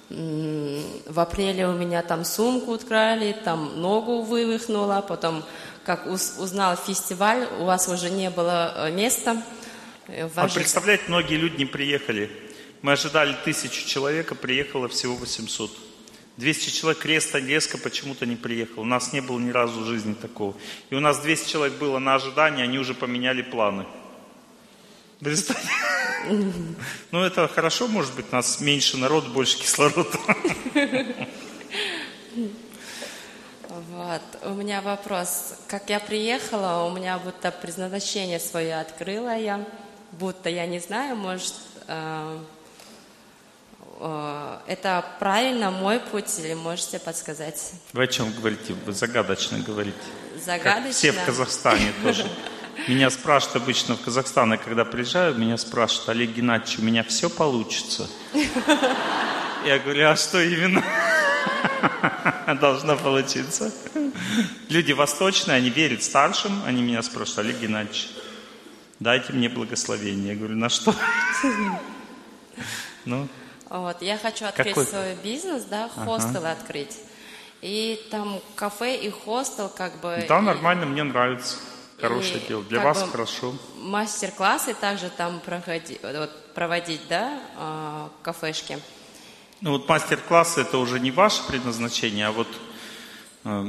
F: в апреле у меня там сумку украли, там ногу вывихнула, потом как уз- узнал фестиваль, у вас уже не было э, места. Э, в
A: А представляете, многие люди не приехали. Мы ожидали тысячу человек, а приехало всего 800. 200 человек креста резко почему-то не приехал. У нас не было ни разу в жизни такого. И у нас 200 человек было на ожидание, они уже поменяли планы. Представьте? Ну, это хорошо, может быть, нас меньше народ, больше кислорода.
F: Вот, у меня вопрос. Как я приехала, у меня будто предназначение свое открыла я, будто я не знаю, может, э, э, это правильно мой путь или можете подсказать?
A: Вы о чем говорите? Вы загадочно говорите.
F: Загадочно?
A: Как все в Казахстане тоже. Меня спрашивают обычно в Казахстан, и когда приезжаю, меня спрашивают, Олег Геннадьевич, у меня все получится? Я говорю, а что именно должно получиться? Люди восточные, они верят старшим, они меня спрашивают, Олег Геннадьевич, дайте мне благословение. Я говорю, на что? Ну,
F: Вот, я хочу открыть
A: Какой?
F: свой бизнес, да, хостел открыть. И там кафе и хостел как бы...
A: да,
F: и-
A: нормально, мне нравится. Хорошее
F: и
A: дело. Для вас
F: бы
A: хорошо.
F: Мастер-классы также там проходи, вот, проводить, да, а, в кафешке.
A: Ну вот мастер-классы это уже не ваше предназначение, а вот э,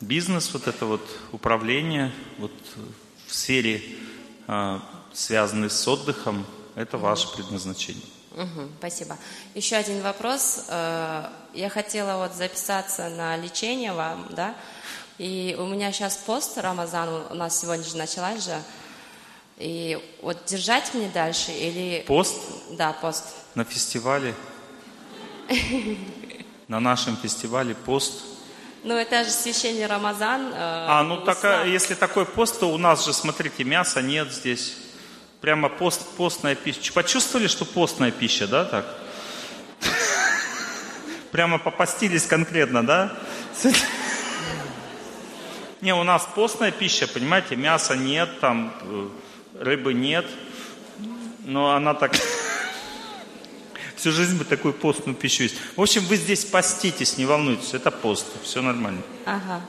A: бизнес, вот это вот управление, вот в сфере, э, связанной с отдыхом, это ваше предназначение.
F: Мгм, спасибо. Еще один вопрос. Э, Я хотела вот записаться на лечение вам, да, и у меня сейчас пост Рамазан, у нас сегодня же началась же, и вот держать мне дальше или...
A: Пост
F: Да, пост.
A: на фестивале, на нашем фестивале пост.
F: Ну, это же священный Рамазан. э,
A: А, ну
F: у
A: так,
F: ислама.
A: если такой пост, то у нас же, смотрите, мяса нет здесь. Прямо пост, постная пища. Почувствовали, что постная пища, да, так? Прямо попастились конкретно, да? Не, у нас постная пища, понимаете, мяса нет, там э, рыбы нет, но она так всю жизнь бы такую постную пищу есть. В общем, вы здесь поститесь, не волнуйтесь, это пост, все нормально.
F: Ага.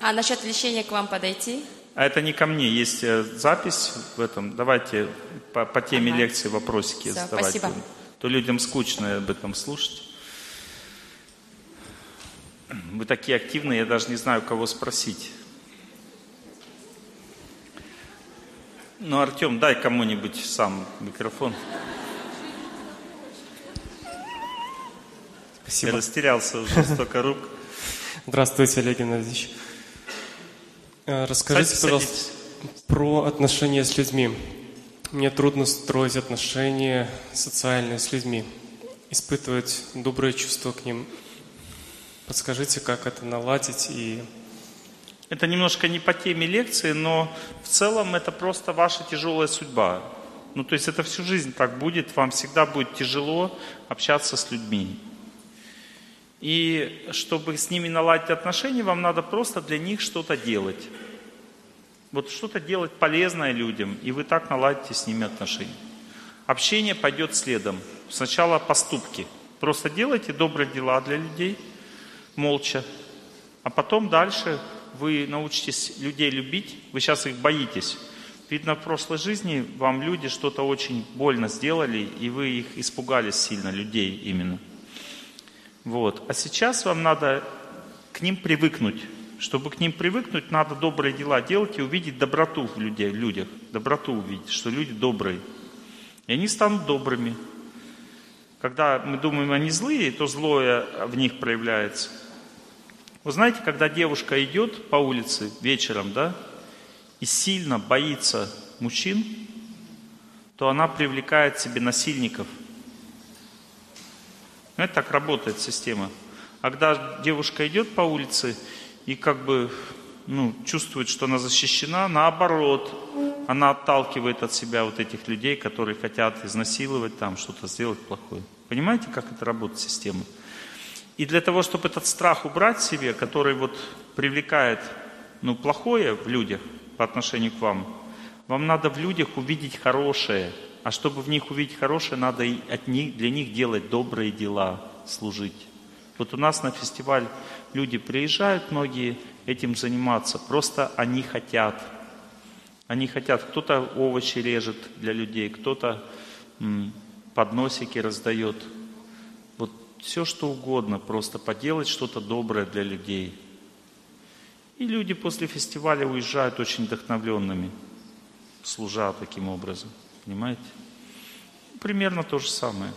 F: А насчет лечения к вам подойти?
A: А это не ко мне, есть э, запись в этом. Давайте по, по теме
F: Ага.
A: лекции вопросики
F: Всё,
A: задавать.
F: спасибо.
A: То людям скучно об этом слушать. Вы такие активные, я даже не знаю, кого спросить. Ну, Артем, дай кому-нибудь сам микрофон. Я
G: Спасибо.
A: растерялся уже, столько рук.
G: Здравствуйте, Олег Геннадьевич. Э, Расскажите,
A: Садитесь,
G: пожалуйста,
A: садитесь.
G: про отношения с людьми. Мне трудно строить отношения социальные с людьми, испытывать добрые чувства к ним. Подскажите, как это наладить и
A: Это немножко не по теме лекции, но в целом это просто ваша тяжелая судьба. Ну, то есть это всю жизнь так будет, вам всегда будет тяжело общаться с людьми. И чтобы с ними наладить отношения, вам надо просто для них что-то делать. Вот что-то делать полезное людям, и вы так наладите с ними отношения. Общение пойдет следом. Сначала поступки. Просто делайте добрые дела для людей, молча. А потом дальше вы научитесь людей любить. Вы сейчас их боитесь. Видно, в прошлой жизни вам люди что-то очень больно сделали, и вы их испугались сильно, людей именно. Вот. А сейчас вам надо к ним привыкнуть. Чтобы к ним привыкнуть, надо добрые дела делать и увидеть доброту в людей, людях. Доброту увидеть, что люди добрые. И они станут добрыми. Когда мы думаем, они злые, то злое в них проявляется. Вы знаете, когда девушка идет по улице вечером, да, и сильно боится мужчин, то она привлекает себе насильников. Это так работает система. А когда девушка идет по улице и как бы ну, чувствует, что она защищена, наоборот, она отталкивает от себя вот этих людей, которые хотят изнасиловать, там что-то сделать плохое. Понимаете, как это работает система? И для того, чтобы этот страх убрать себе, который вот привлекает ну, плохое в людях по отношению к вам, вам надо в людях увидеть хорошее. А чтобы в них увидеть хорошее, надо от них, для них делать добрые дела, служить. Вот у нас на фестиваль люди приезжают, многие этим заниматься. Просто они хотят. Они хотят. Кто-то овощи режет для людей, кто-то подносики раздает. Вот все что угодно, просто поделать что-то доброе для людей. И люди после фестиваля уезжают очень вдохновленными, служа таким образом. Понимаете? Примерно то же самое.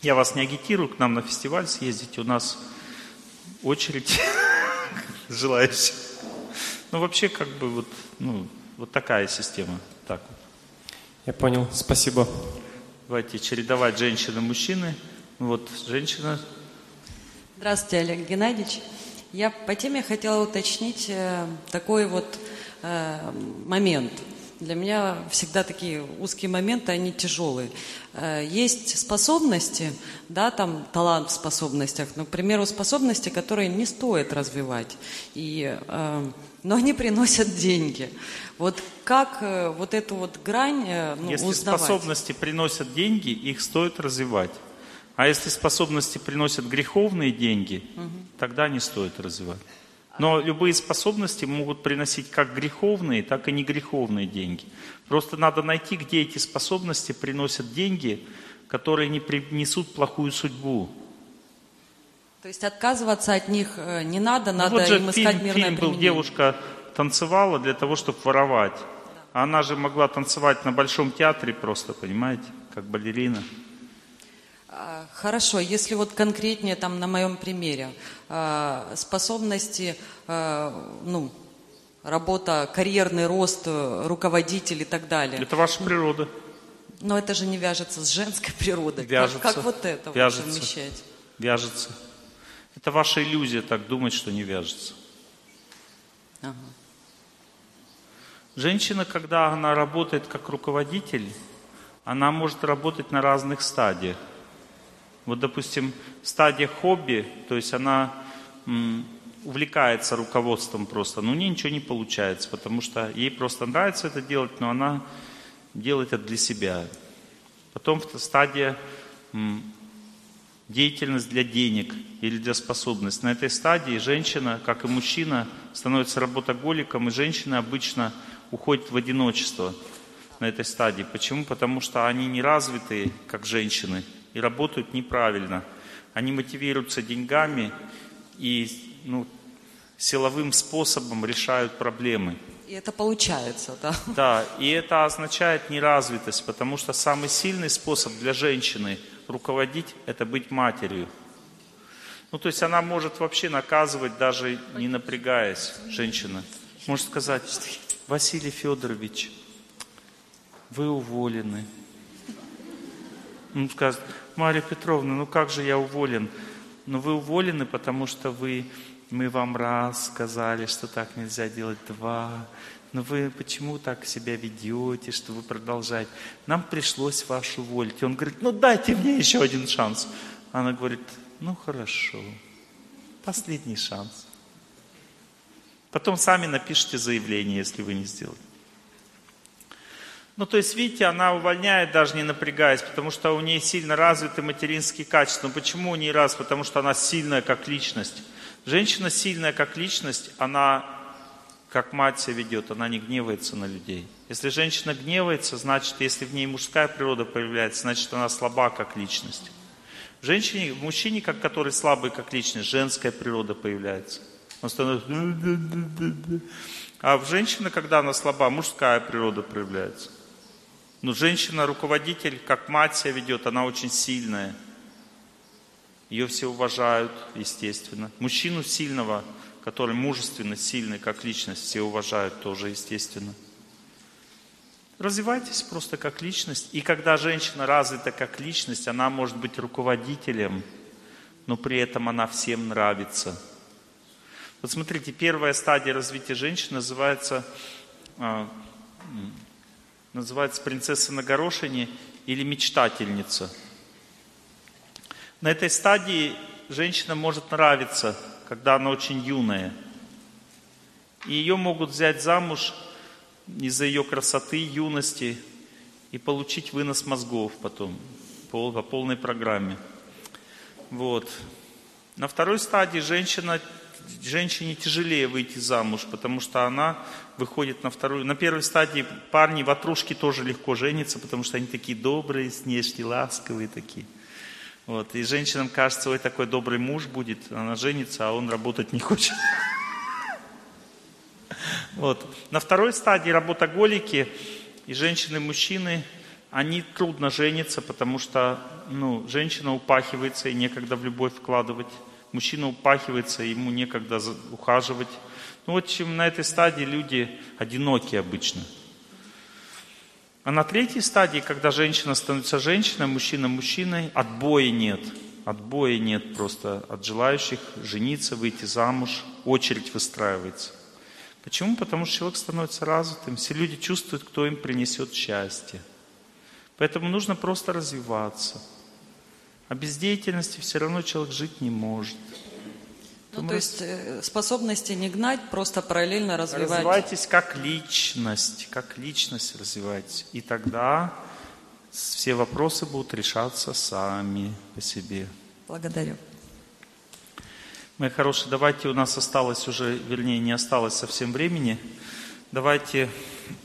A: Я вас не агитирую к нам на фестиваль съездить. У нас очередь желающих. Ну, вообще, как бы, вот, ну, вот такая система. Так вот.
G: Я понял, спасибо.
A: Давайте чередовать женщины-мужчины. Вот, женщина.
H: Здравствуйте, Олег Геннадьевич. Я по теме хотела уточнить э, такой вот э, момент. Для меня всегда такие узкие моменты, они тяжелые. Э, есть способности, да, там талант в способностях, но, к примеру, способности, которые не стоит развивать, и, э, но они приносят деньги. Вот как э, вот эту вот грань ну,
A: Если
H: узнавать?
A: способности приносят деньги, их стоит развивать. А если способности приносят греховные деньги, тогда не стоит развивать. Но любые способности могут приносить как греховные, так и не греховные деньги. Просто надо найти, где эти способности приносят деньги, которые не принесут плохую судьбу.
H: То есть отказываться от них э, не надо,
A: Ну,
H: надо
A: вот же
H: им искать
A: фильм,
H: мирное
A: фильм был, девушка танцевала для того, чтобы воровать. А она же могла танцевать на большом театре просто, понимаете, как балерина.
H: А, Хорошо, если вот конкретнее там на моем примере, а, способности, а, ну, работа, карьерный рост, э, руководитель и так далее.
A: Это ваша природа.
H: Но это же не вяжется с женской природой. Как-
A: Вяжется.
H: Как, вот это вот
A: Вяжется.
H: совмещать?
A: Вяжется. Это ваша иллюзия так думать, что не вяжется.
H: Ага.
A: Женщина, когда она работает как руководитель, она может работать на разных стадиях. Вот, допустим, стадия хобби, то есть она увлекается руководством просто, но у нее ничего не получается, потому что ей просто нравится это делать, но она делает это для себя. Потом стадия деятельность для денег или для способностей. На этой стадии женщина, как и мужчина, становится работоголиком, и женщина обычно уходит в одиночество на этой стадии. Почему? Потому что они не развитые, как женщины, и работают неправильно. Они мотивируются деньгами и ну, силовым способом решают проблемы.
H: И это получается, да?
A: Да, и это означает неразвитость, потому что самый сильный способ для женщины руководить – это быть матерью. Ну, то есть она может вообще наказывать, даже не напрягаясь, женщина. Может сказать, Василий Федорович, вы уволены. Он скажет, Мария Петровна, ну как же я уволен? Ну вы уволены, потому что вы, мы вам раз сказали, что так нельзя делать, два. Но вы почему так себя ведете, что вы продолжаете? Нам пришлось вас уволить. Он говорит, ну дайте мне еще один шанс. Она говорит, ну хорошо, последний шанс. Потом сами напишите заявление, если вы не сделали. Ну, то есть, видите, она увольняет, даже не напрягаясь, потому что у нее сильно развиты материнские качества. Но почему у нее раз? Потому что она сильная как личность. Женщина сильная как личность, она как мать себя ведет, она не гневается на людей. Если женщина гневается, значит, если в ней мужская природа появляется, значит, она слаба как личность. В женщине, в мужчине, как который слабый как личность, женская природа появляется. Он становится... А в женщине, когда она слаба, мужская природа проявляется. Но женщина-руководитель, как мать себя ведет, она очень сильная. Ее все уважают, естественно. Мужчину сильного, который мужественно, сильный, как личность, все уважают тоже, естественно. Развивайтесь просто как личность. И когда женщина развита как личность, она может быть руководителем, но при этом она всем нравится. Вот смотрите, первая стадия развития женщины называется а, называется принцесса на горошине или мечтательница. На этой стадии женщина может нравиться, когда она очень юная. И ее могут взять замуж из-за ее красоты, юности и получить вынос мозгов потом по, по полной программе. Вот. На второй стадии женщина женщине тяжелее выйти замуж, потому что она выходит на вторую. На первой стадии парни, ватрушки тоже легко женятся, потому что они такие добрые, снежки, ласковые такие. Вот. И женщинам кажется, ой, такой добрый муж будет, она женится, а он работать не хочет. Вот. На второй стадии работоголики и женщины, и мужчины, они трудно женятся, потому что ну, женщина упахивается и некогда в любовь вкладывать мужчина упахивается, ему некогда ухаживать. Ну, вот чем на этой стадии люди одинокие обычно. А на третьей стадии, когда женщина становится женщиной, мужчина мужчиной, отбоя нет. Отбоя нет просто от желающих жениться, выйти замуж. Очередь выстраивается. Почему? Потому что человек становится развитым. Все люди чувствуют, кто им принесет счастье. Поэтому нужно просто развиваться – а без деятельности все равно человек жить не может.
H: Ну, то есть э, способности не гнать, просто параллельно развивать.
A: Развивайтесь как личность, как личность развивайтесь. И тогда все вопросы будут решаться сами по себе.
H: Благодарю.
A: Мои хорошие, давайте у нас осталось уже, вернее, не осталось совсем времени. Давайте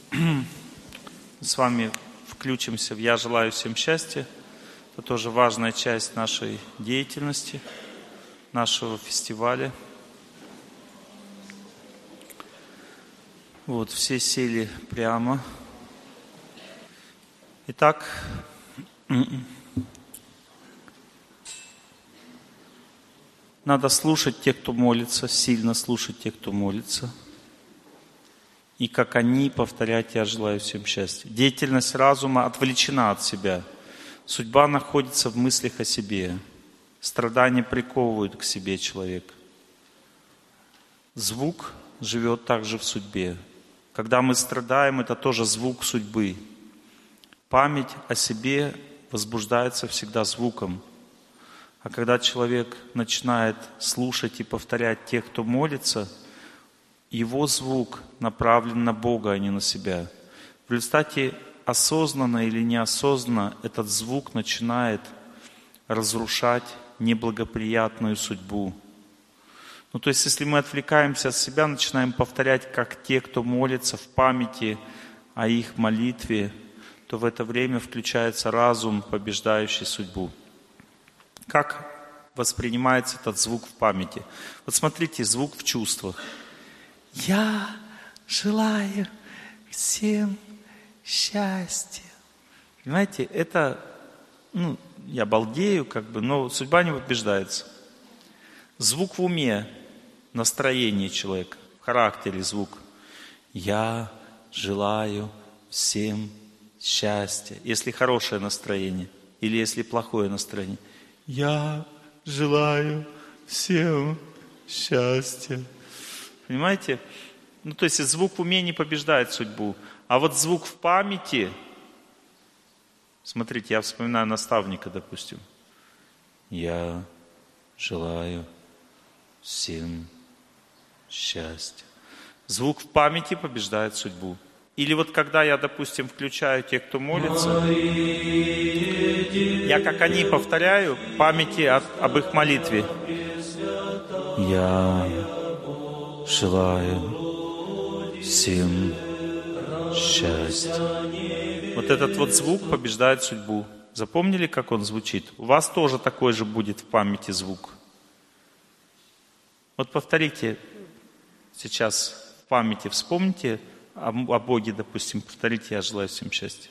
A: с вами включимся в «Я желаю всем счастья». Это тоже важная часть нашей деятельности, нашего фестиваля. Вот, все сели прямо. Итак, надо слушать тех, кто молится, сильно слушать тех, кто молится. И как они повторять, я желаю всем счастья. Деятельность разума отвлечена от себя – Судьба находится в мыслях о себе. Страдания приковывают к себе человека. Звук живет также в судьбе. Когда мы страдаем, это тоже звук судьбы. Память о себе возбуждается всегда звуком. А когда человек начинает слушать и повторять тех, кто молится, его звук направлен на Бога, а не на себя. В результате осознанно или неосознанно этот звук начинает разрушать неблагоприятную судьбу. Ну, то есть, если мы отвлекаемся от себя, начинаем повторять, как те, кто молится в памяти о их молитве, то в это время включается разум, побеждающий судьбу. Как воспринимается этот звук в памяти? Вот смотрите, звук в чувствах. Я желаю всем счастье. Понимаете, это, ну, я балдею, как бы, но судьба не побеждается. Звук в уме, настроение человека, в характере звук. Я желаю всем счастья. Если хорошее настроение или если плохое настроение. Я желаю всем счастья. Понимаете? Ну, то есть звук в уме не побеждает судьбу. А вот звук в памяти, смотрите, я вспоминаю наставника, допустим. Я желаю всем счастья. Звук в памяти побеждает судьбу. Или вот когда я, допустим, включаю тех, кто молится, я как они повторяю памяти от, об их молитве. Я желаю всем счастья. Вот этот вот звук побеждает судьбу. Запомнили, как он звучит? У вас тоже такой же будет в памяти звук. Вот повторите сейчас в памяти, вспомните о, о Боге, допустим, повторите, я желаю всем счастья.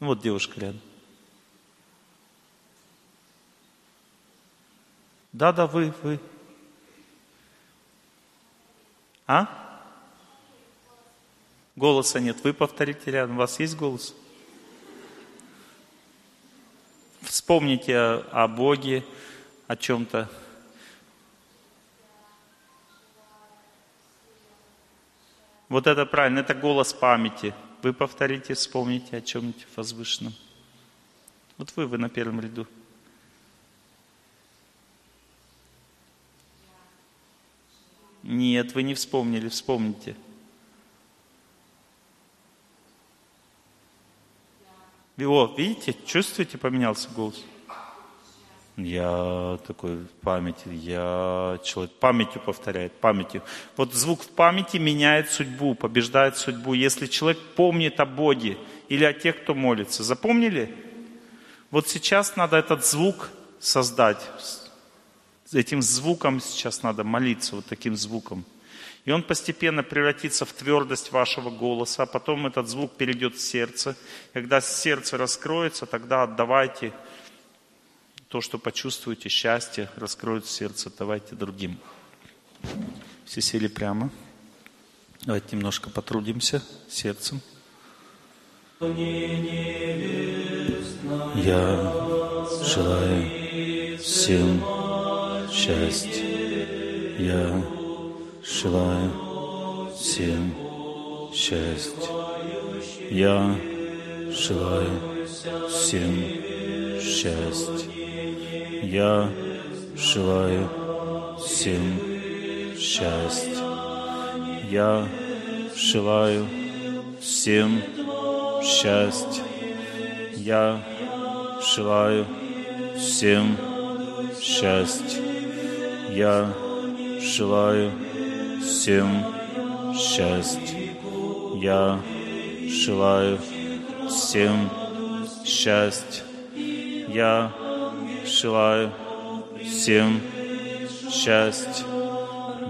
A: Ну вот девушка рядом. Да, да, вы, вы. А? Голоса нет. Вы повторите рядом. У вас есть голос? Вспомните о, о Боге, о чем-то. Вот это правильно, это голос памяти. Вы повторите, вспомните о чем-нибудь возвышенном. Вот вы, вы на первом ряду. Нет, вы не вспомнили, вспомните. О, видите, чувствуете, поменялся голос? Я такой в памяти, я человек памятью повторяет, памятью. Вот звук в памяти меняет судьбу, побеждает судьбу. Если человек помнит о Боге или о тех, кто молится, запомнили? Вот сейчас надо этот звук создать. Этим звуком сейчас надо молиться, вот таким звуком. И он постепенно превратится в твердость вашего голоса, а потом этот звук перейдет в сердце. Когда сердце раскроется, тогда отдавайте то, что почувствуете, счастье, раскроет сердце, давайте другим. Все сели прямо. Давайте немножко потрудимся сердцем. Я желаю всем счастья. Я желаю всем счастья. Я желаю всем счастья. Я желаю всем счастья. Я желаю всем счастья. Я желаю всем счастья. Я желаю всем счастья. Я желаю всем счастья. Я желаю всем счастья.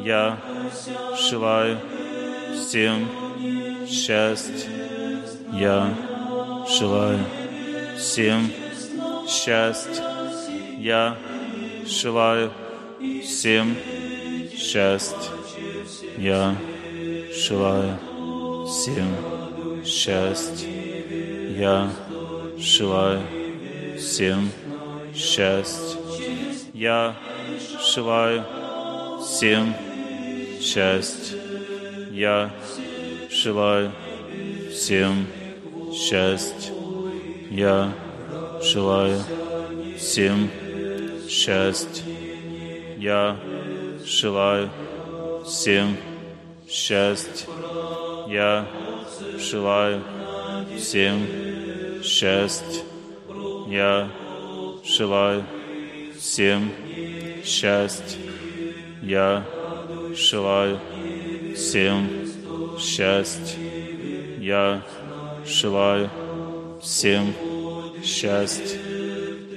A: Я желаю всем счастья. Я желаю всем счастья. Я желаю всем счастья. Я желаю всем счастья. Я желаю всем счастья. Я желаю всем счастья. Я желаю всем счастья. Я желаю всем счастья. Я желаю всем счастья. Я желаю всем счастья. Я желаю всем счастья. Я желаю всем счастья. Я желаю всем счастья.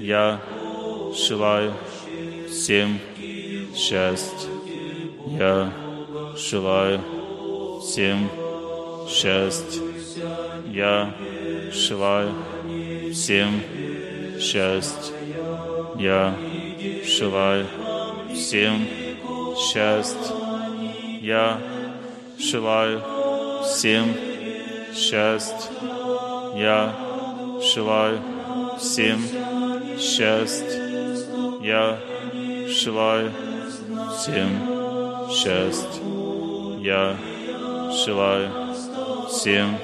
A: Я желаю всем счастья. Я желаю всем счастья. Я желаю всем счастья. Я желаю всем счастья. Я желаю всем счастье. Я желаю всем счастье. Я желаю всем счастье. Я желаю всем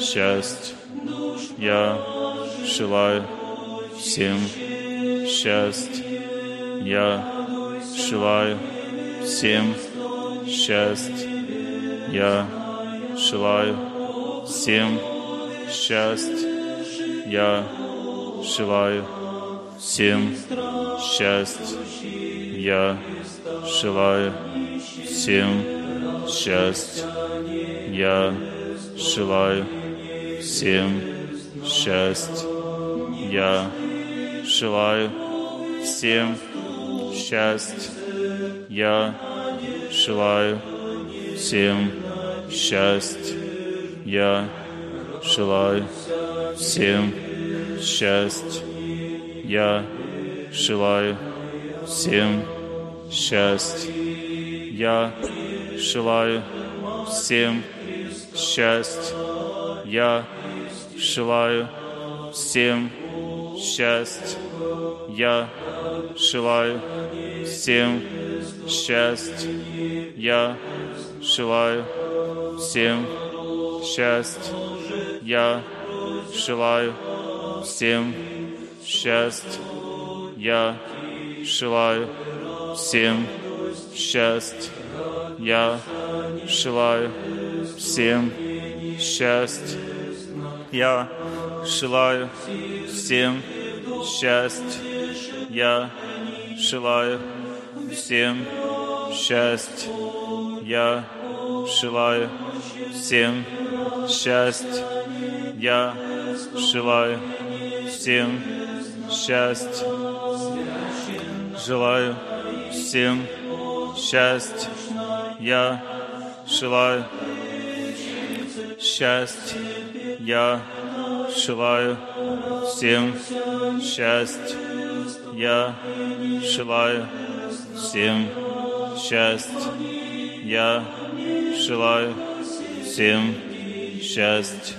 A: счастье. Я желаю всем счастье. Я желаю всем счастье. Я желаю всем счастье. Я желаю всем счастье. Я желаю всем счастье. Я желаю всем счастье. Я желаю всем счастье. Я желаю всем счастье. Я желаю всем счастье. Я желаю всем счастье. Я желаю всем счастье. Я желаю всем счастье. Я желаю всем счастье. Я желаю всем счастье. Я желаю всем счастье. Я желаю всем счастье. Я желаю всем счастье. Я желаю всем счастье. Я желаю всем счастье. Я желаю всем счастье. Я желаю всем счастье. Желаю всем счастье. Я желаю счастье. Я желаю всем счастье. Я желаю всем счастье. Я желаю всем счастье.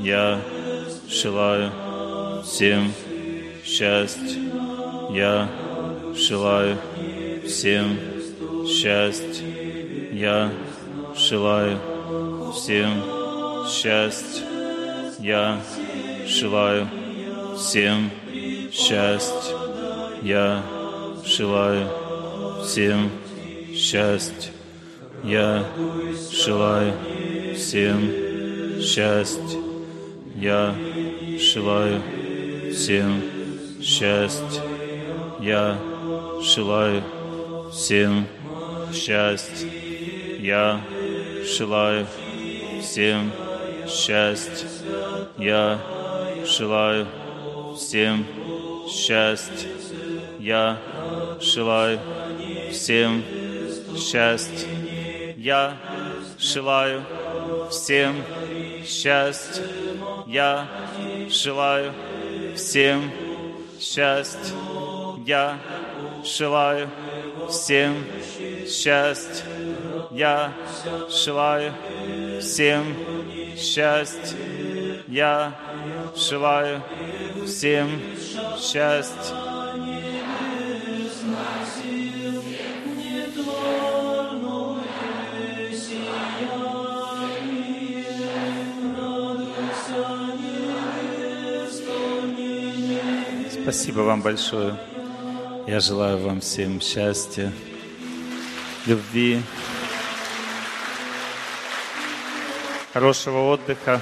A: Я желаю всем счастье. Я желаю всем счастье. Я желаю всем счастье. Я желаю всем счастье. Я желаю всем счастье. Я желаю всем счастье. Я желаю всем счастье. Я желаю всем счастье. Я желаю всем счастье. Я желаю всем счастье. Я желаю всем счастье. Я желаю всем счастье. Я желаю всем счастье. Я желаю всем счастье. Я желаю всем счастье. Я желаю всем счастье. Спасибо вам большое. Я желаю вам всем счастья, любви, хорошего отдыха.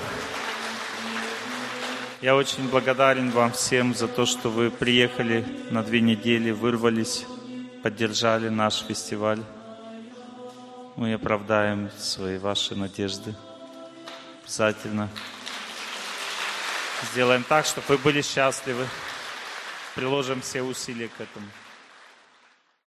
A: Я очень благодарен вам всем за то, что вы приехали на две недели, вырвались, поддержали наш фестиваль. Мы оправдаем свои ваши надежды. Обязательно. Сделаем так, чтобы вы были счастливы. Приложим все усилия к этому.